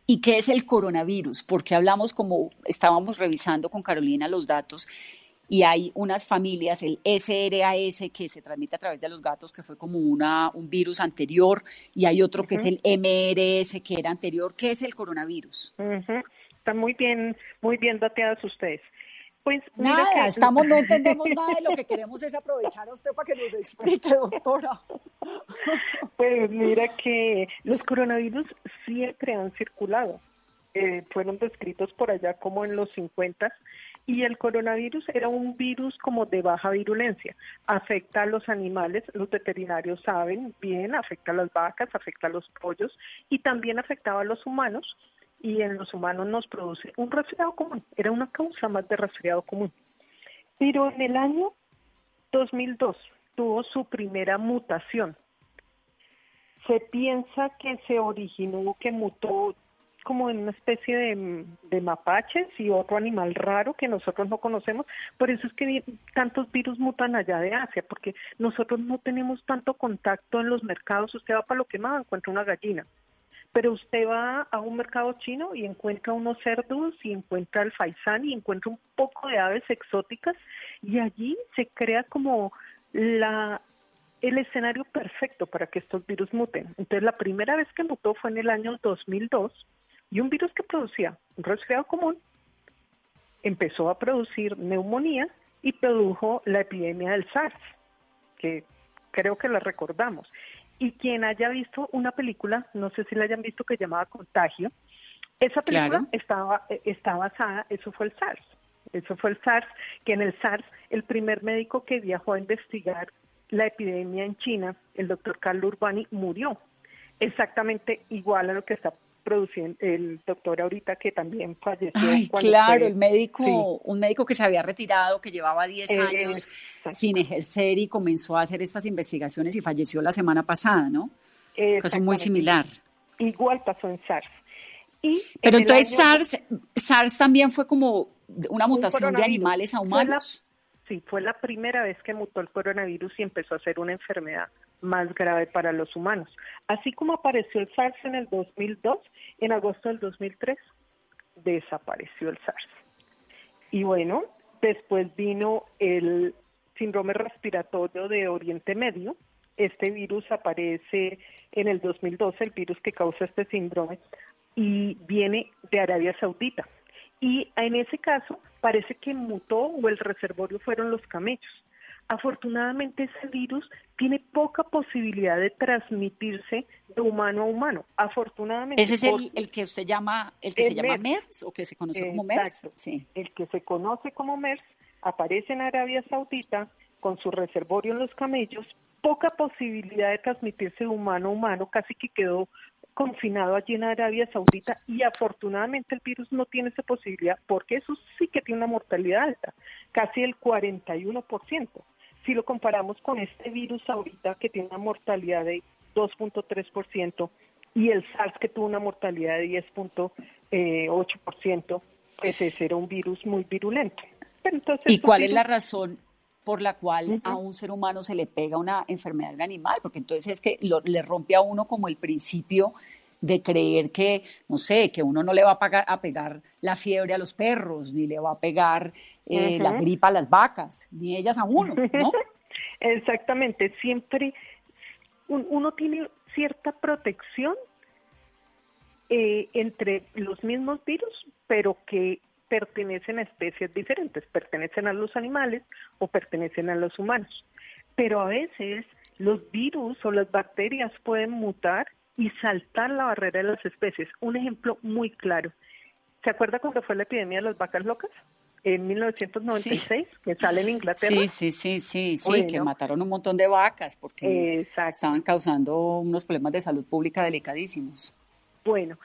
¿Y qué es el coronavirus? Porque hablamos como estábamos revisando con Carolina los datos y hay unas familias, el SRAS que se transmite a través de los gatos, que fue como una, un virus anterior, y hay otro que es el MRS que era anterior. ¿Qué es el coronavirus? Están muy bien, muy bien dateadas ustedes. Pues nada, estamos, no entendemos [LAUGHS] nada de lo que queremos es aprovechar a usted para que nos explique, doctora. [LAUGHS] Pues mira que los coronavirus siempre han circulado. Eh, fueron descritos por allá como en los 50 y el coronavirus era un virus como de baja virulencia. Afecta a los animales, los veterinarios saben bien, afecta a las vacas, afecta a los pollos y también afectaba a los humanos y en los humanos nos produce un resfriado común. Era una causa más de resfriado común. Pero en el año 2002 tuvo su primera mutación. Se piensa que se originó, que mutó como en una especie de, mapaches y otro animal raro que nosotros no conocemos. Por eso es que tantos virus mutan allá de Asia, porque nosotros no tenemos tanto contacto en los mercados. Usted va para lo que más encuentra una gallina pero usted va a un mercado chino y encuentra unos cerdos y encuentra el faisán y encuentra un poco de aves exóticas y allí se crea como la el escenario perfecto para que estos virus muten. Entonces, la primera vez que mutó fue en el año 2002 y un virus que producía un resfriado común empezó a producir neumonía y produjo la epidemia del SARS, que creo que la recordamos. Y quien haya visto una película, no sé si la hayan visto, que llamaba Contagio, esa película estaba, eh, está basada, eso fue el SARS. Eso fue el SARS, que en el SARS el primer médico que viajó a investigar la epidemia en China, el doctor Carlo Urbani, murió. Exactamente igual a lo que está produciendo el doctor ahorita que también falleció. Ay, claro, el médico, un médico que se había retirado, que llevaba 10 años sin ejercer y comenzó a hacer estas investigaciones y falleció la semana pasada, ¿no? Caso muy similar. Igual pasó en SARS. Pero entonces SARS, SARS también fue como una mutación de animales a humanos. sí, fue la primera vez que mutó el coronavirus y empezó a ser una enfermedad más grave para los humanos. Así como apareció el SARS en el 2002, en agosto del 2003 desapareció el SARS. Y bueno, después vino el síndrome respiratorio de Oriente Medio. Este virus aparece en el 2012, el virus que causa este síndrome, y viene de Arabia Saudita. Y en ese caso parece que mutó o el reservorio fueron los camellos. Afortunadamente ese virus tiene poca posibilidad de transmitirse de humano a humano. Afortunadamente. Ese es el, que usted llama, el que se llama MERS. o que se conoce como MERS. Sí. El que se conoce como MERS aparece en Arabia Saudita con su reservorio en los camellos, poca posibilidad de transmitirse de humano a humano, casi que quedó confinado allí en Arabia Saudita y afortunadamente el virus no tiene esa posibilidad porque eso sí que tiene una mortalidad alta, casi el 41%. Si lo comparamos con este virus ahorita que tiene una mortalidad de 2.3% y el SARS que tuvo una mortalidad de 10.8%, pues ese era un virus muy virulento. ¿Y cuál es la razón por la cual a un ser humano se le pega una enfermedad de animal, porque entonces es que le rompe a uno como el principio de creer que, no sé, que uno no le va a, pagar, a pegar la fiebre a los perros, ni le va a pegar eh, la gripa a las vacas, ni ellas a uno, ¿no? [LAUGHS] Exactamente, siempre uno tiene cierta protección eh, entre los mismos virus, pero que pertenecen a especies diferentes, pertenecen a los animales o pertenecen a los humanos. Pero a veces los virus o las bacterias pueden mutar y saltar la barrera de las especies. Un ejemplo muy claro. ¿Se acuerda cuando fue la epidemia de las vacas locas? En 1996, que sale en Inglaterra. Sí, sí, sí, sí, sí, que mataron un montón de vacas porque estaban causando unos problemas de salud pública delicadísimos. Bueno,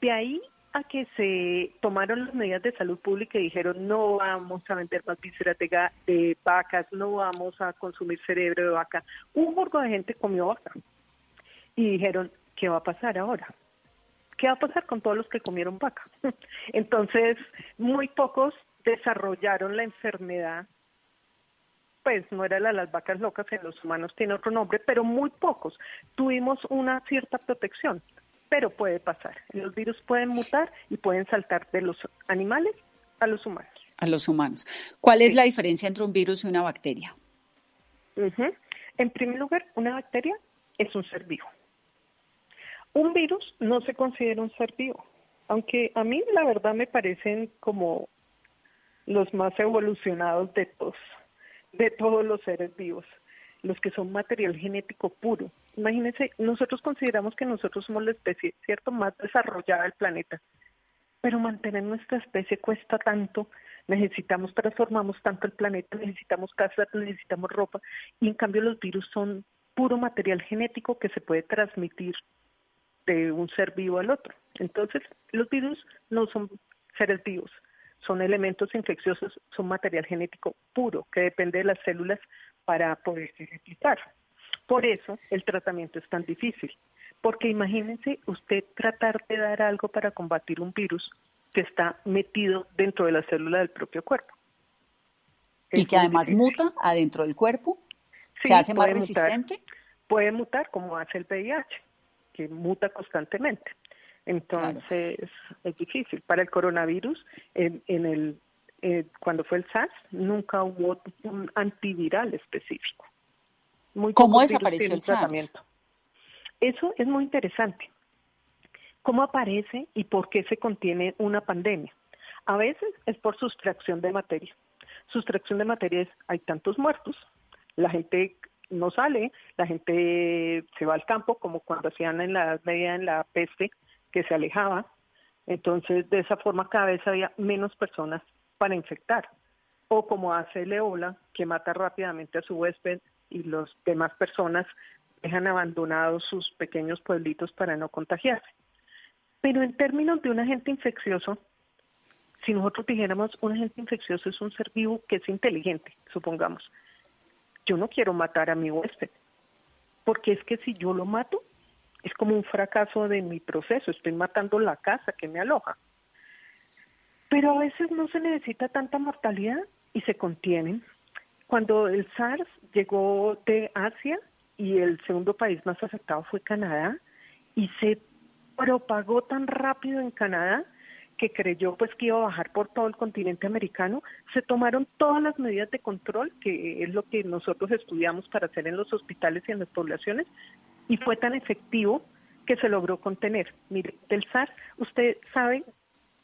de ahí a que se tomaron las medidas de salud pública y dijeron no vamos a vender más vísceras de, vacas, no vamos a consumir cerebro de vaca. Un burgo de gente comió vaca y dijeron, ¿qué va a pasar ahora? ¿Qué va a pasar con todos los que comieron vaca? [LAUGHS] Entonces, muy pocos desarrollaron la enfermedad pues no era la de las vacas locas, en los humanos tiene otro nombre, pero muy pocos. Tuvimos una cierta protección pero puede pasar. Los virus pueden mutar y pueden saltar de los animales a los humanos. A los humanos. ¿Cuál es la diferencia entre un virus y una bacteria? En primer lugar, una bacteria es un ser vivo. Un virus no se considera un ser vivo, aunque a mí la verdad me parecen como los más evolucionados de todos, de todos los seres vivos los que son material genético puro. Imagínense, nosotros consideramos que nosotros somos la especie, ¿cierto?, más desarrollada del planeta. Pero mantener nuestra especie cuesta tanto, necesitamos, transformamos tanto el planeta, necesitamos casas, necesitamos ropa, y en cambio los virus son puro material genético que se puede transmitir de un ser vivo al otro. Entonces, los virus no son seres vivos, son elementos infecciosos, son material genético puro que depende de las células para poderse replicar. Por eso el tratamiento es tan difícil, porque imagínense usted tratar de dar algo para combatir un virus que está metido dentro de la célula del propio cuerpo. y que además muta adentro del cuerpo, se hace más resistente. puede mutar como hace el VIH, que muta constantemente. Entonces es difícil. Para el coronavirus, en, en el eh, cuando fue el SARS, nunca hubo un antiviral específico. Muy ¿Cómo desapareció el tratamiento. Eso es muy interesante. ¿Cómo aparece y por qué se contiene una pandemia? A veces es por sustracción de materia. Sustracción de materia es, hay tantos muertos, la gente no sale, la gente se va al campo, como cuando hacían en la media en la peste, que se alejaba. Entonces, de esa forma cada vez había menos personas para infectar. O como hace el ébola, que mata rápidamente a su huésped y las demás personas dejan abandonados sus pequeños pueblitos para no contagiarse. Pero en términos de un agente infeccioso, si nosotros dijéramos un agente infeccioso es un ser vivo que es inteligente, supongamos, yo no quiero matar a mi huésped, porque es que si yo lo mato, es como un fracaso de mi proceso, estoy matando la casa que me aloja. Pero a veces no se necesita tanta mortalidad y se contienen. Cuando el SARS llegó de Asia y el segundo país más afectado fue Canadá y se propagó tan rápido en Canadá que creyó pues que iba a bajar por todo el continente americano, se tomaron todas las medidas de control, que es lo que nosotros estudiamos para hacer en los hospitales y en las poblaciones, y fue tan efectivo que se logró contener. Mire, del SARS, usted sabe,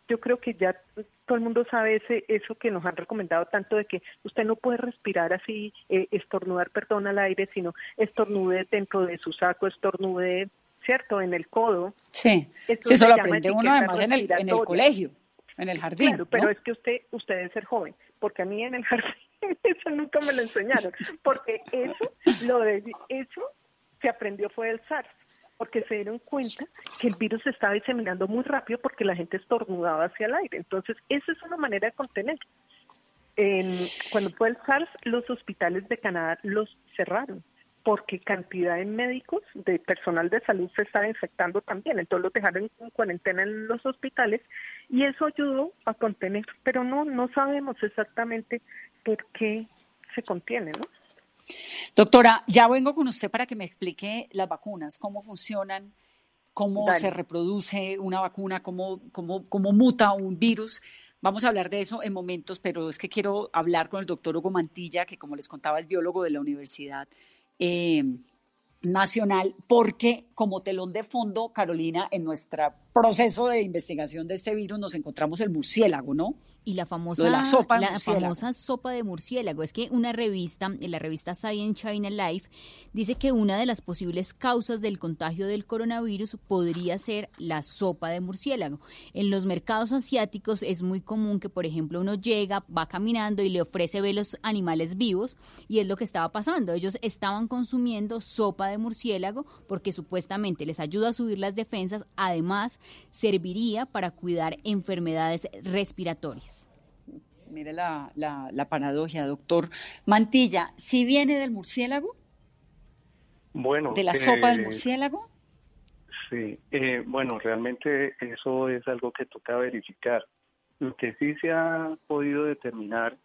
yo creo que ya todo el mundo sabe ese, eso que nos han recomendado tanto de que usted no puede respirar así, eh, estornudar, perdón, al aire, sino estornude dentro de su saco, estornude ¿cierto? En el codo. Sí, sí eso lo aprende uno además en el, en el colegio, en el jardín. Claro, pero es que usted, usted debe ser joven, porque a mí en el [LAUGHS] jardín eso nunca me lo enseñaron, porque eso, lo de, eso se aprendió fue el SARS, porque se dieron cuenta que el virus se estaba diseminando muy rápido porque la gente estornudaba hacia el aire. Entonces, esa es una manera de contener. cuando fue el SARS, los hospitales de Canadá los cerraron porque cantidad de médicos, de personal de salud se estaba infectando también, entonces los dejaron en cuarentena en los hospitales y eso ayudó a contener, pero no no sabemos exactamente por qué se contiene, ¿no? Doctora, ya vengo con usted para que me explique las vacunas, cómo funcionan, cómo se reproduce una vacuna, cómo, cómo, cómo muta un virus. Vamos a hablar de eso en momentos, pero es que quiero hablar con el doctor Hugo Mantilla, que como les contaba es biólogo de la Universidad eh, nacional, porque como telón de fondo, Carolina, en nuestro proceso de investigación de este virus nos encontramos el murciélago, ¿no? Y la famosa la, sopa la famosa sopa de murciélago. Es que una revista, en la revista Science China Life, dice que una de las posibles causas del contagio del coronavirus podría ser la sopa de murciélago. En los mercados asiáticos es muy común que, por ejemplo, uno llega, va caminando y le ofrece ver los animales vivos y es lo que estaba pasando. Ellos estaban consumiendo sopa de murciélago porque supuestamente les ayuda a subir las defensas, además serviría para cuidar enfermedades respiratorias. Mire la, la, paradoja, doctor Mantilla. ¿Si viene del murciélago? Bueno. ¿De la sopa del eh, murciélago? Sí, eh, bueno, realmente eso es algo que toca verificar. Lo que sí se ha podido determinar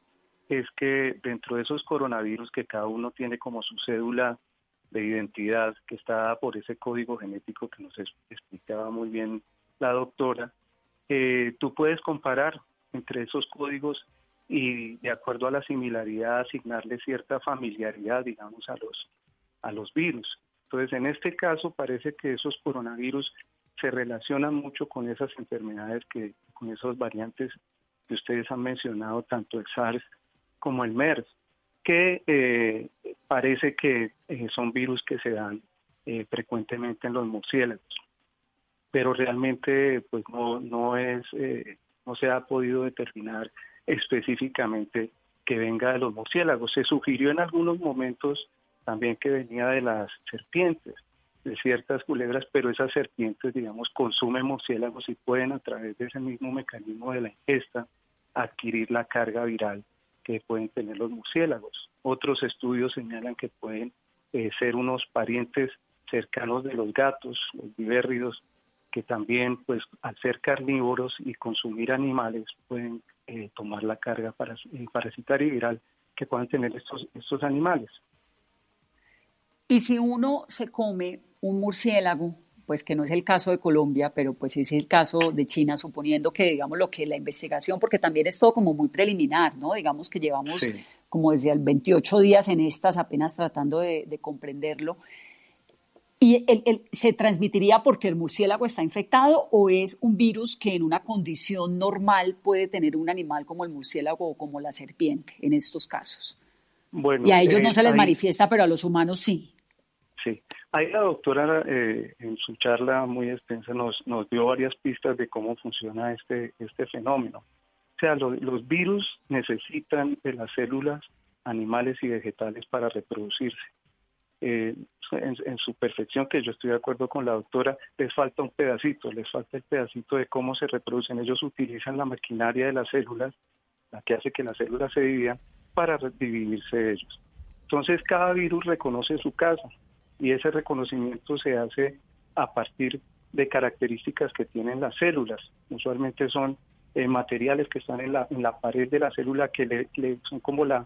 es que dentro de esos coronavirus que cada uno tiene como su cédula de identidad, que está por ese código genético que nos explicaba muy bien la doctora, eh, tú puedes comparar entre esos códigos y de acuerdo a la similaridad asignarle cierta familiaridad, digamos, a los, a los virus. Entonces, en este caso parece que esos coronavirus se relacionan mucho con esas enfermedades que, con esas variantes que ustedes han mencionado, tanto el SARS como el MERS, que eh, parece que eh, son virus que se dan eh, frecuentemente en los murciélagos. Pero realmente, pues no, no es no se ha podido determinar específicamente que venga de los murciélagos. Se sugirió en algunos momentos también que venía de las serpientes, de ciertas culebras, pero esas serpientes, digamos, consumen murciélagos y pueden a través de ese mismo mecanismo de la ingesta adquirir la carga viral que pueden tener los murciélagos. Otros estudios señalan que pueden eh, ser unos parientes cercanos de los gatos, los vivérridos, que también, pues, al ser carnívoros y consumir animales, pueden eh, tomar la carga eh, parasitaria y viral que puedan tener estos, estos animales. Y si uno se come un murciélago, pues que no es el caso de Colombia, pero pues es el caso de China, suponiendo que, digamos, lo que la investigación, porque también es todo como muy preliminar, ¿no? Digamos que llevamos, como desde el 28 días en estas, apenas tratando de, comprenderlo. ¿Y se transmitiría porque el murciélago está infectado o es un virus que en una condición normal puede tener un animal como el murciélago o como la serpiente en estos casos? Bueno, y a ellos no se les eh, manifiesta, pero a los humanos sí. Sí, ahí la doctora eh, en su charla muy extensa nos, nos dio varias pistas de cómo funciona este, este fenómeno. O sea, los virus necesitan de las células animales y vegetales para reproducirse. Eh, en, su perfección, que yo estoy de acuerdo con la doctora, les falta un pedacito, les falta el pedacito de cómo se reproducen. Ellos utilizan la maquinaria de las células, la que hace que las células se dividan, para dividirse ellos. Entonces cada virus reconoce su casa y ese reconocimiento se hace a partir de características que tienen las células. Usualmente son eh, materiales que están en la, en la pared de la célula que le, son como la,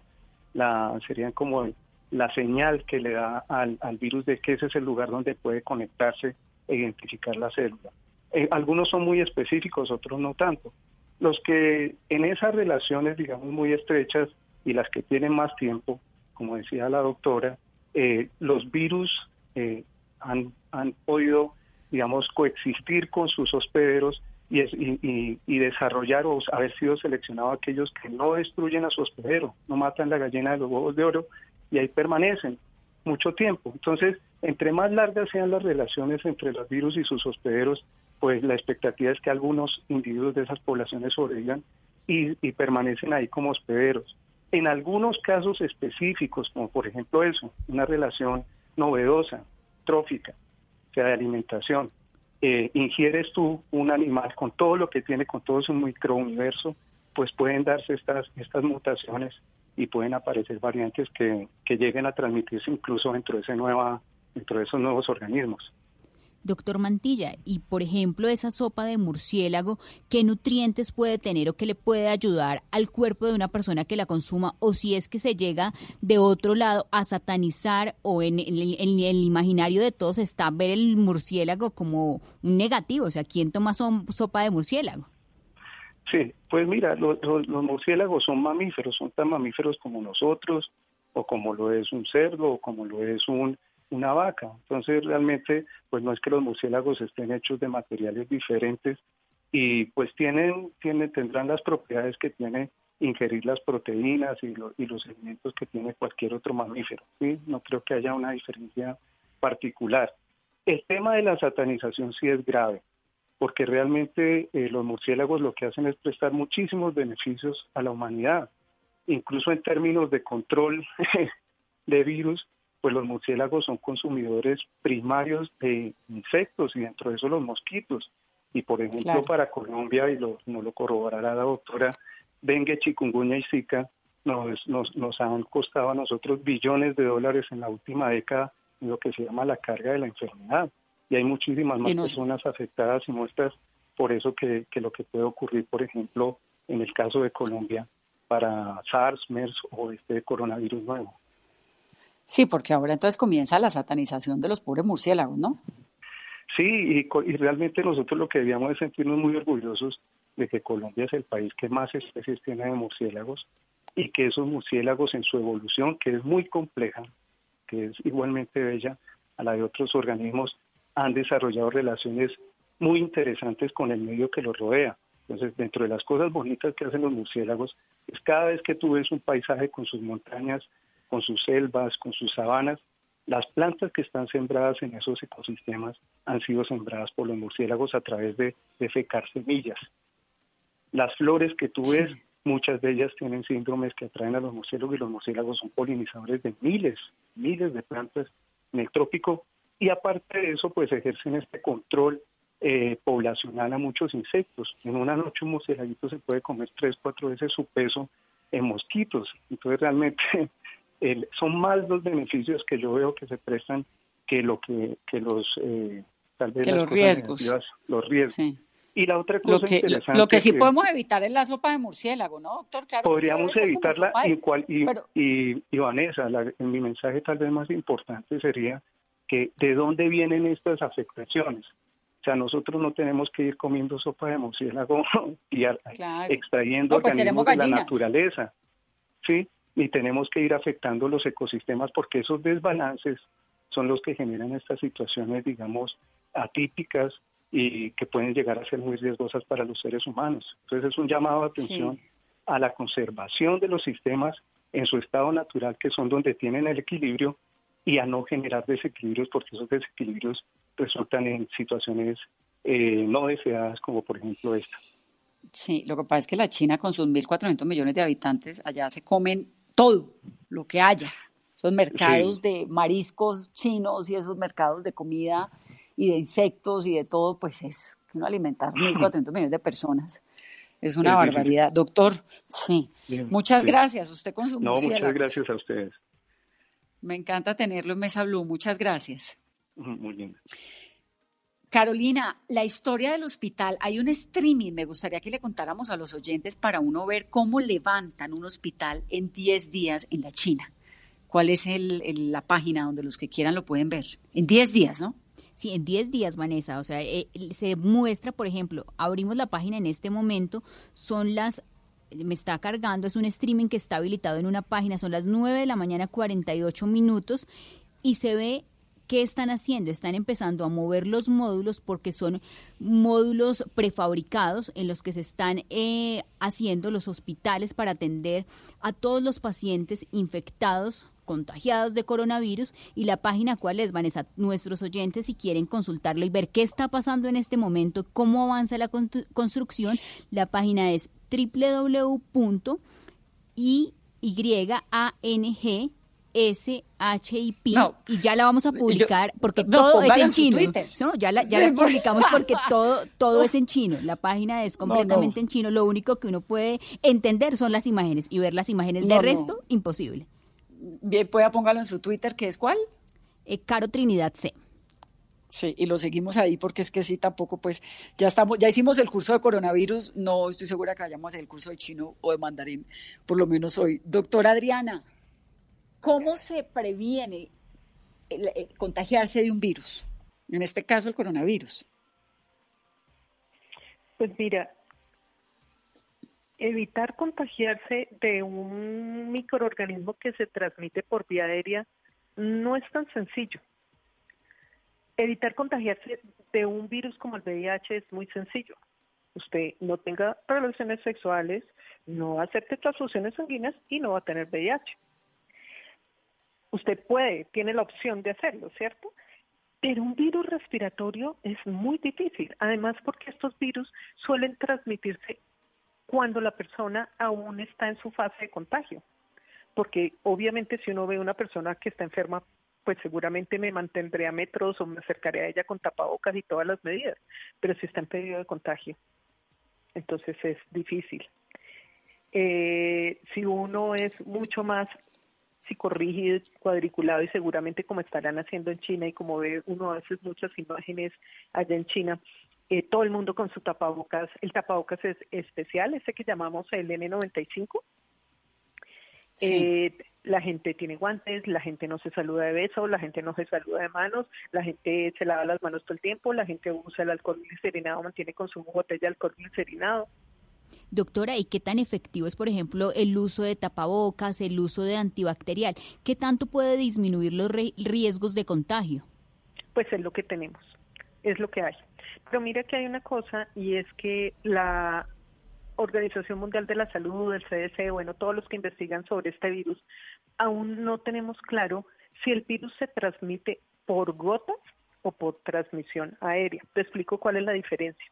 la, serían como la señal que le da al, al, virus de que ese es el lugar donde puede conectarse e identificar la célula. Eh, algunos son muy específicos, otros no tanto. Los que en esas relaciones, digamos, muy estrechas y las que tienen más tiempo, como decía la doctora, eh, los virus eh, han, han, podido, digamos, coexistir con sus hospederos y, y, y, desarrollar o haber sido seleccionados aquellos que no destruyen a su hospedero, no matan la gallina de los huevos de oro y ahí permanecen mucho tiempo. Entonces, entre más largas sean las relaciones entre los virus y sus hospederos, pues la expectativa es que algunos individuos de esas poblaciones sobrevivan y, y permanecen ahí como hospederos. En algunos casos específicos, como por ejemplo eso, una relación novedosa, trófica, o sea, de alimentación, eh, ingieres tú un animal con todo lo que tiene, con todo su microuniverso, pues pueden darse estas, estas mutaciones y pueden aparecer variantes que, que lleguen a transmitirse incluso dentro de, ese nueva, dentro de esos nuevos organismos. Doctor Mantilla, y por ejemplo esa sopa de murciélago, ¿qué nutrientes puede tener o qué le puede ayudar al cuerpo de una persona que la consuma? O si es que se llega de otro lado a satanizar o en, el imaginario de todos está ver el murciélago como un negativo, o sea, ¿quién toma sopa de murciélago? Sí, pues mira, los murciélagos son mamíferos, son tan mamíferos como nosotros, o como lo es un cerdo, o como lo es un una vaca. Entonces realmente pues no es que los murciélagos estén hechos de materiales diferentes y pues tienen, tienen tendrán las propiedades que tiene ingerir las proteínas y, y los alimentos que tiene cualquier otro mamífero. ¿sí? No creo que haya una diferencia particular. El tema de la satanización sí es grave, porque realmente eh, los murciélagos lo que hacen es prestar muchísimos beneficios a la humanidad, incluso en términos de control [LAUGHS] de virus, pues los murciélagos son consumidores primarios de insectos y dentro de eso los mosquitos. Y por ejemplo para Colombia, y lo, no lo corroborará la doctora, dengue, chikungunya y zika nos, nos, nos han costado a nosotros billones de dólares en la última década en lo que se llama la carga de la enfermedad. Y hay muchísimas más personas afectadas y muestras por eso que, que lo que puede ocurrir, por ejemplo, en el caso de Colombia, para SARS, MERS o este coronavirus nuevo. Sí, porque ahora entonces comienza la satanización de los pobres murciélagos, ¿no? Sí, y, realmente nosotros lo que debíamos es sentirnos muy orgullosos de que Colombia es el país que más especies tiene de murciélagos y que esos murciélagos en su evolución, que es muy compleja, que es igualmente bella a la de otros organismos, han desarrollado relaciones muy interesantes con el medio que los rodea. Entonces, dentro de las cosas bonitas que hacen los murciélagos, es cada vez que tú ves un paisaje con sus montañas, con sus selvas, con sus sabanas. Las plantas que están sembradas en esos ecosistemas han sido sembradas por los murciélagos a través de, fecar semillas. Las flores que tú ves, muchas de ellas tienen síndromes que atraen a los murciélagos y los murciélagos son polinizadores de miles, miles de plantas en el trópico y aparte de eso, pues ejercen este control eh, poblacional a muchos insectos. En una noche un murciélago se puede comer tres, cuatro veces su peso en mosquitos. Entonces realmente [LAUGHS] son más los beneficios que yo veo que se prestan que lo que, que los eh, tal vez los riesgos los riesgos y la otra cosa lo que, interesante lo que sí podemos evitar es la sopa de murciélago no doctor podríamos evitarla y, cual, y, y, Vanessa en mi mensaje tal vez más importante sería que de dónde vienen estas afectaciones. O sea, nosotros no tenemos que ir comiendo sopa de murciélago [LAUGHS] y extrayendo pues organismos de la naturaleza, ¿sí? Y tenemos que ir afectando los ecosistemas porque esos desbalances son los que generan estas situaciones, digamos, atípicas y que pueden llegar a ser muy riesgosas para los seres humanos. Entonces es un llamado de atención a la conservación de los sistemas en su estado natural, que son donde tienen el equilibrio, y a no generar desequilibrios, porque esos desequilibrios resultan en situaciones eh, no deseadas, como por ejemplo esta. Sí, lo que pasa es que la China con sus 1.400 millones de habitantes, allá se comen todo lo que haya. Esos mercados de mariscos chinos y esos mercados de comida y de insectos y de todo, pues es uno alimentar 1.400 millones de personas. Es una barbaridad. Doctor, sí. muchas gracias. Usted con su No, muchas gracias a ustedes. Me encanta tenerlo en Mesa Blue. Muchas gracias. Muy bien. Carolina, la historia del hospital, hay un streaming, me gustaría que le contáramos a los oyentes para uno ver cómo levantan un hospital en 10 días en la China. ¿Cuál es la página donde los que quieran lo pueden ver? En 10 días, ¿no? Sí, en 10 días, Vanessa. O sea, eh, se muestra, por ejemplo, abrimos la página en este momento, son las me está cargando, es un streaming que está habilitado en una página, son las 9 de la mañana 48 minutos y se ve ¿Qué están haciendo? Están empezando a mover los módulos porque son módulos prefabricados en los que se están eh, haciendo los hospitales para atender a todos los pacientes infectados contagiados de coronavirus y la página cuál es, Vanessa, nuestros oyentes si quieren consultarlo y ver qué está pasando en este momento, cómo avanza la construcción, la página es www.iyang SHIP y ya la vamos a publicar porque todo es en chino. Ya la, ya la publicamos porque todo, todo es en [LAUGHS] chino. La página es completamente en chino. Lo único que uno puede entender son las imágenes y ver las imágenes. De resto, imposible. Bien, pueda póngalo en su Twitter, ¿qué es cuál? Eh, Caro Trinidad C. Sí, y lo seguimos ahí porque es que sí, tampoco, pues ya estamos, ya hicimos el curso de coronavirus, no estoy segura que vayamos a hacer el curso de chino o de mandarín, por lo menos hoy. Doctora Adriana, ¿cómo se previene contagiarse de un virus? En este caso, el coronavirus. Pues mira, evitar contagiarse de un microorganismo que se transmite por vía aérea no es tan sencillo. Evitar contagiarse de un virus como el VIH es muy sencillo. Usted no tenga relaciones sexuales, no acepte transfusiones sanguíneas y no va a tener VIH. Usted puede, tiene la opción de hacerlo, ¿cierto? Pero un virus respiratorio es muy difícil, además porque estos virus suelen transmitirse cuando la persona aún está en su fase de contagio. Porque obviamente si uno ve a una persona que está enferma pues seguramente me mantendré a metros o me acercaré a ella con tapabocas y todas las medidas, pero si está en periodo de contagio, entonces es difícil. Eh, si uno es mucho más psicorrígido, cuadriculado y seguramente como estarán haciendo en China y como ve uno a veces muchas imágenes allá en China, eh, todo el mundo con su tapabocas, el tapabocas es especial, ese que llamamos el N95. Eh, la gente tiene guantes, la gente no se saluda de beso, la gente no se saluda de manos, la gente se lava las manos todo el tiempo, la gente usa el alcohol glicerinado, mantiene consumo botella de alcohol glicerinado. Doctora, ¿y qué tan efectivo es, por ejemplo, el uso de tapabocas, el uso de antibacterial? ¿Qué tanto puede disminuir los riesgos de contagio? Pues es lo que tenemos, es lo que hay. Pero mira que hay una cosa y es que la Organización Mundial de la Salud, el CDC, bueno, todos los que investigan sobre este virus, aún no tenemos claro si el virus se transmite por gotas o por transmisión aérea. Te explico cuál es la diferencia.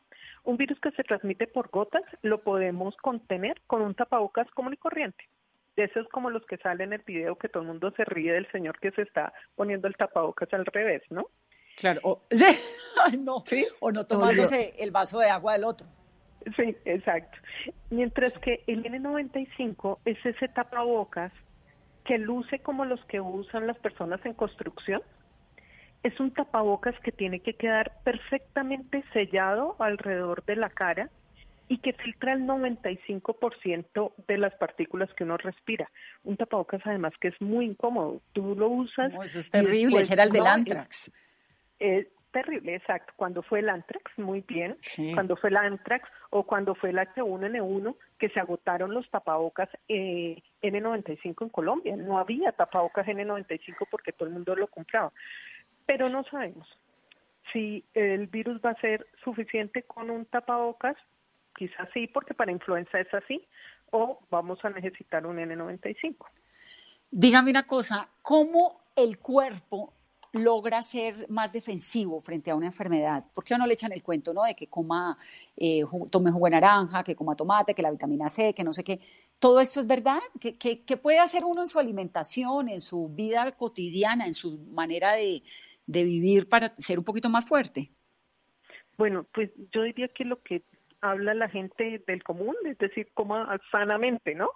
Un virus que se transmite por gotas lo podemos contener con un tapabocas común y corriente. De esos como los que salen en el video que todo el mundo se ríe del señor que se está poniendo el tapabocas al revés, ¿no? Claro, o, [LAUGHS] [LAUGHS] no, o no tomándose el vaso de agua del otro. Sí, exacto. Mientras que el N95 es ese tapabocas que luce como los que usan las personas en construcción. Es un tapabocas que tiene que quedar perfectamente sellado alrededor de la cara y que filtra el 95% de las partículas que uno respira. Un tapabocas además que es muy incómodo. Tú lo usas. eso es terrible, ese era el del Antrax. Es, terrible, exacto. Cuando fue el Antrax, muy bien. Cuando fue el Antrax o cuando fue el H1N1, que se agotaron los tapabocas eh, N95 en Colombia. No había tapabocas N95 porque todo el mundo lo compraba. Pero no sabemos si el virus va a ser suficiente con un tapabocas quizás sí, porque para influenza es así, o vamos a necesitar un N95. Dígame una cosa, ¿cómo el cuerpo logra ser más defensivo frente a una enfermedad? ¿Por qué no le echan el cuento, no? De que coma, eh, tome jugo de naranja, que coma tomate, que la vitamina C, que no sé qué. ¿Todo esto es verdad? ¿Qué, qué, puede hacer uno en su alimentación, en su vida cotidiana, en su manera de, de vivir para ser un poquito más fuerte? Bueno, pues yo diría que lo que habla la gente del común, es decir, coma sanamente, ¿no?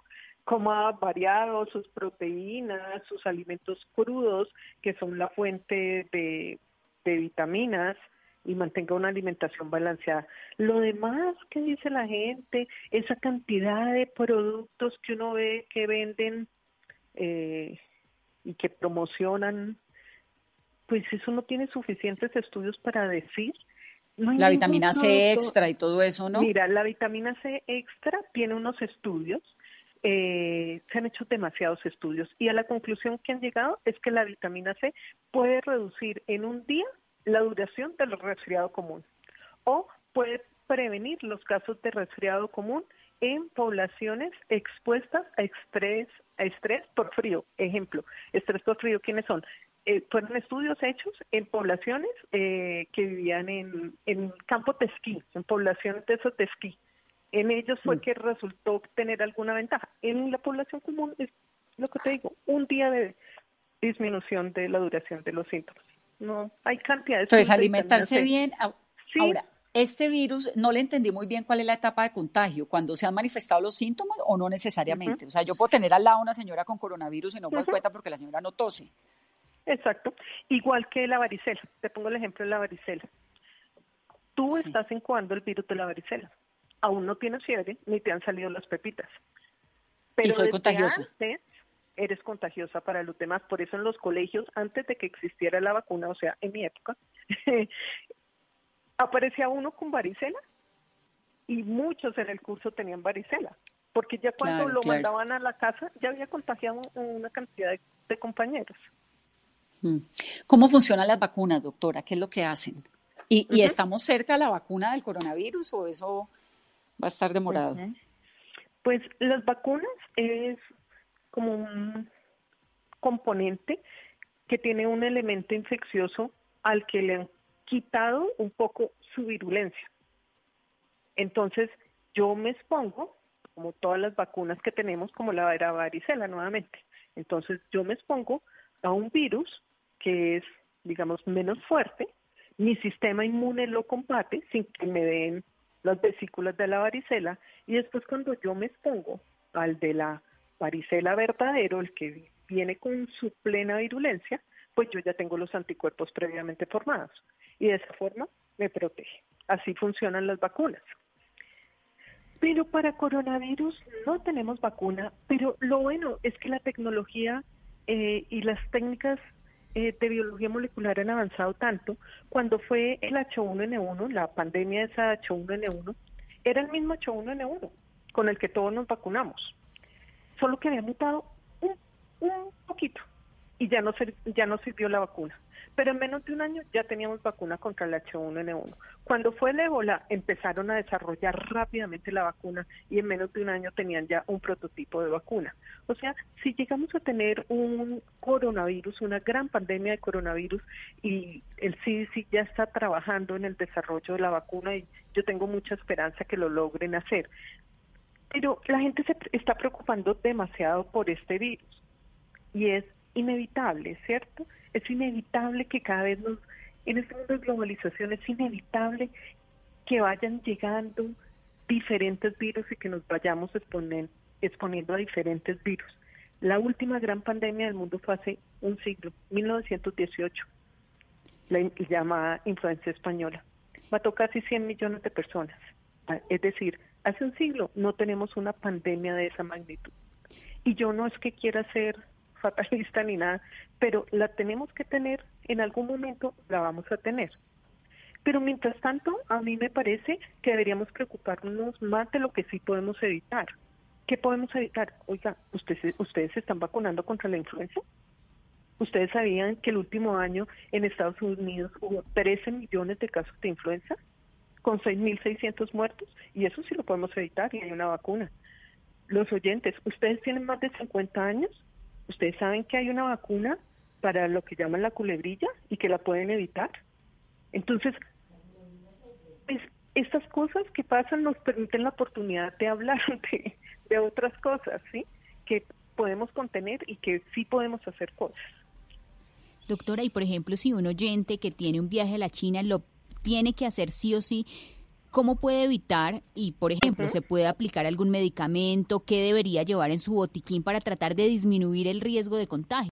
Coma variado sus proteínas, sus alimentos crudos, que son la fuente de, vitaminas, y mantenga una alimentación balanceada. Lo demás que dice la gente, esa cantidad de productos que uno ve que venden eh, y que promocionan, pues eso no tiene suficientes estudios para decir la vitamina C extra y todo eso, ¿no? Mira, la vitamina C extra tiene unos estudios, eh, se han hecho demasiados estudios y a la conclusión que han llegado es que la vitamina C puede reducir en un día la duración del resfriado común o puede prevenir los casos de resfriado común en poblaciones expuestas a estrés, a estrés por frío. Ejemplo, estrés por frío, ¿quiénes son? eh, fueron estudios hechos en poblaciones eh, que vivían en, en campo de esquí, en poblaciones de esos de esquí. En ellos fue mm. que resultó tener alguna ventaja. En la población común es lo que te digo, un día de disminución de la duración de los síntomas. No, hay cantidades. Entonces, alimentarse bien. Ahora, este virus, no le entendí muy bien cuál es la etapa de contagio, cuando se han manifestado los síntomas o no necesariamente. O sea, yo puedo tener al lado una señora con coronavirus y no me doy cuenta porque la señora no tose. Exacto. Igual que la varicela. Te pongo el ejemplo de la varicela. Tú estás incubando el virus de la varicela. Aún no tienes fiebre ni te han salido las pepitas. Pero y soy contagiosa. eres contagiosa para los demás. Por eso en los colegios, antes de que existiera la vacuna, o sea, en mi época, [LAUGHS] aparecía uno con varicela y muchos en el curso tenían varicela. Porque ya cuando lo mandaban a la casa, ya había contagiado una cantidad de compañeros. Mm. ¿Cómo funcionan las vacunas, doctora? ¿Qué es lo que hacen? ¿Y, estamos cerca de la vacuna del coronavirus o eso va a estar demorado? Pues las vacunas es como un componente que tiene un elemento infeccioso al que le han quitado un poco su virulencia. Entonces, yo me expongo, como todas las vacunas que tenemos, como la varicela nuevamente. Entonces, yo me expongo a un virus que es, digamos, menos fuerte, mi sistema inmune lo combate sin que me den las vesículas de la varicela y después cuando yo me expongo al de la varicela verdadero, el que viene con su plena virulencia, pues yo ya tengo los anticuerpos previamente formados y de esa forma me protege. Así funcionan las vacunas. Pero para coronavirus no tenemos vacuna, pero lo bueno es que la tecnología eh, y las técnicas eh, de biología molecular han avanzado tanto, cuando fue el H1N1, la pandemia de esa H1N1, era el mismo H1N1 con el que todos nos vacunamos, solo que había mutado un, un poquito y ya no, ya no sirvió la vacuna pero en menos de un año ya teníamos vacuna contra el H1N1. Cuando fue el ébola, empezaron a desarrollar rápidamente la vacuna y en menos de un año tenían ya un prototipo de vacuna. O sea, si llegamos a tener un coronavirus, una gran pandemia de coronavirus y el CDC ya está trabajando en el desarrollo de la vacuna y yo tengo mucha esperanza que lo logren hacer. Pero la gente se está preocupando demasiado por este virus y es inevitable, ¿cierto? Es inevitable que cada vez nos, en este mundo de globalización, es inevitable que vayan llegando diferentes virus y que nos vayamos exponiendo a diferentes virus. La última gran pandemia del mundo fue hace un siglo, 1918, la llamada influencia española. Mató casi 100 millones de personas, es decir, Hace un siglo no tenemos una pandemia de esa magnitud. Y yo no es que quiera ser fatalista ni nada, pero la tenemos que tener, en algún momento la vamos a tener. Pero mientras tanto, a mí me parece que deberíamos preocuparnos más de lo que sí podemos evitar. ¿Qué podemos evitar? Oiga, ¿ustedes, ¿ustedes se están vacunando contra la influenza? ¿Ustedes sabían que el último año en Estados Unidos hubo 13 millones de casos de influenza con 6.600 muertos? Y eso sí lo podemos evitar y hay una vacuna. Los oyentes, ¿ustedes tienen más de 50 años? ¿Ustedes saben que hay una vacuna para lo que llaman la culebrilla y que la pueden evitar? Entonces, pues, estas cosas que pasan nos permiten la oportunidad de hablar [LAUGHS] de, de otras cosas, ¿sí? Que podemos contener y que sí podemos hacer cosas. Doctora, y por ejemplo, si un oyente que tiene un viaje a la China lo tiene que hacer sí o sí, ¿cómo puede evitar y, por ejemplo, se puede aplicar algún medicamento? ¿Qué debería llevar en su botiquín para tratar de disminuir el riesgo de contagio?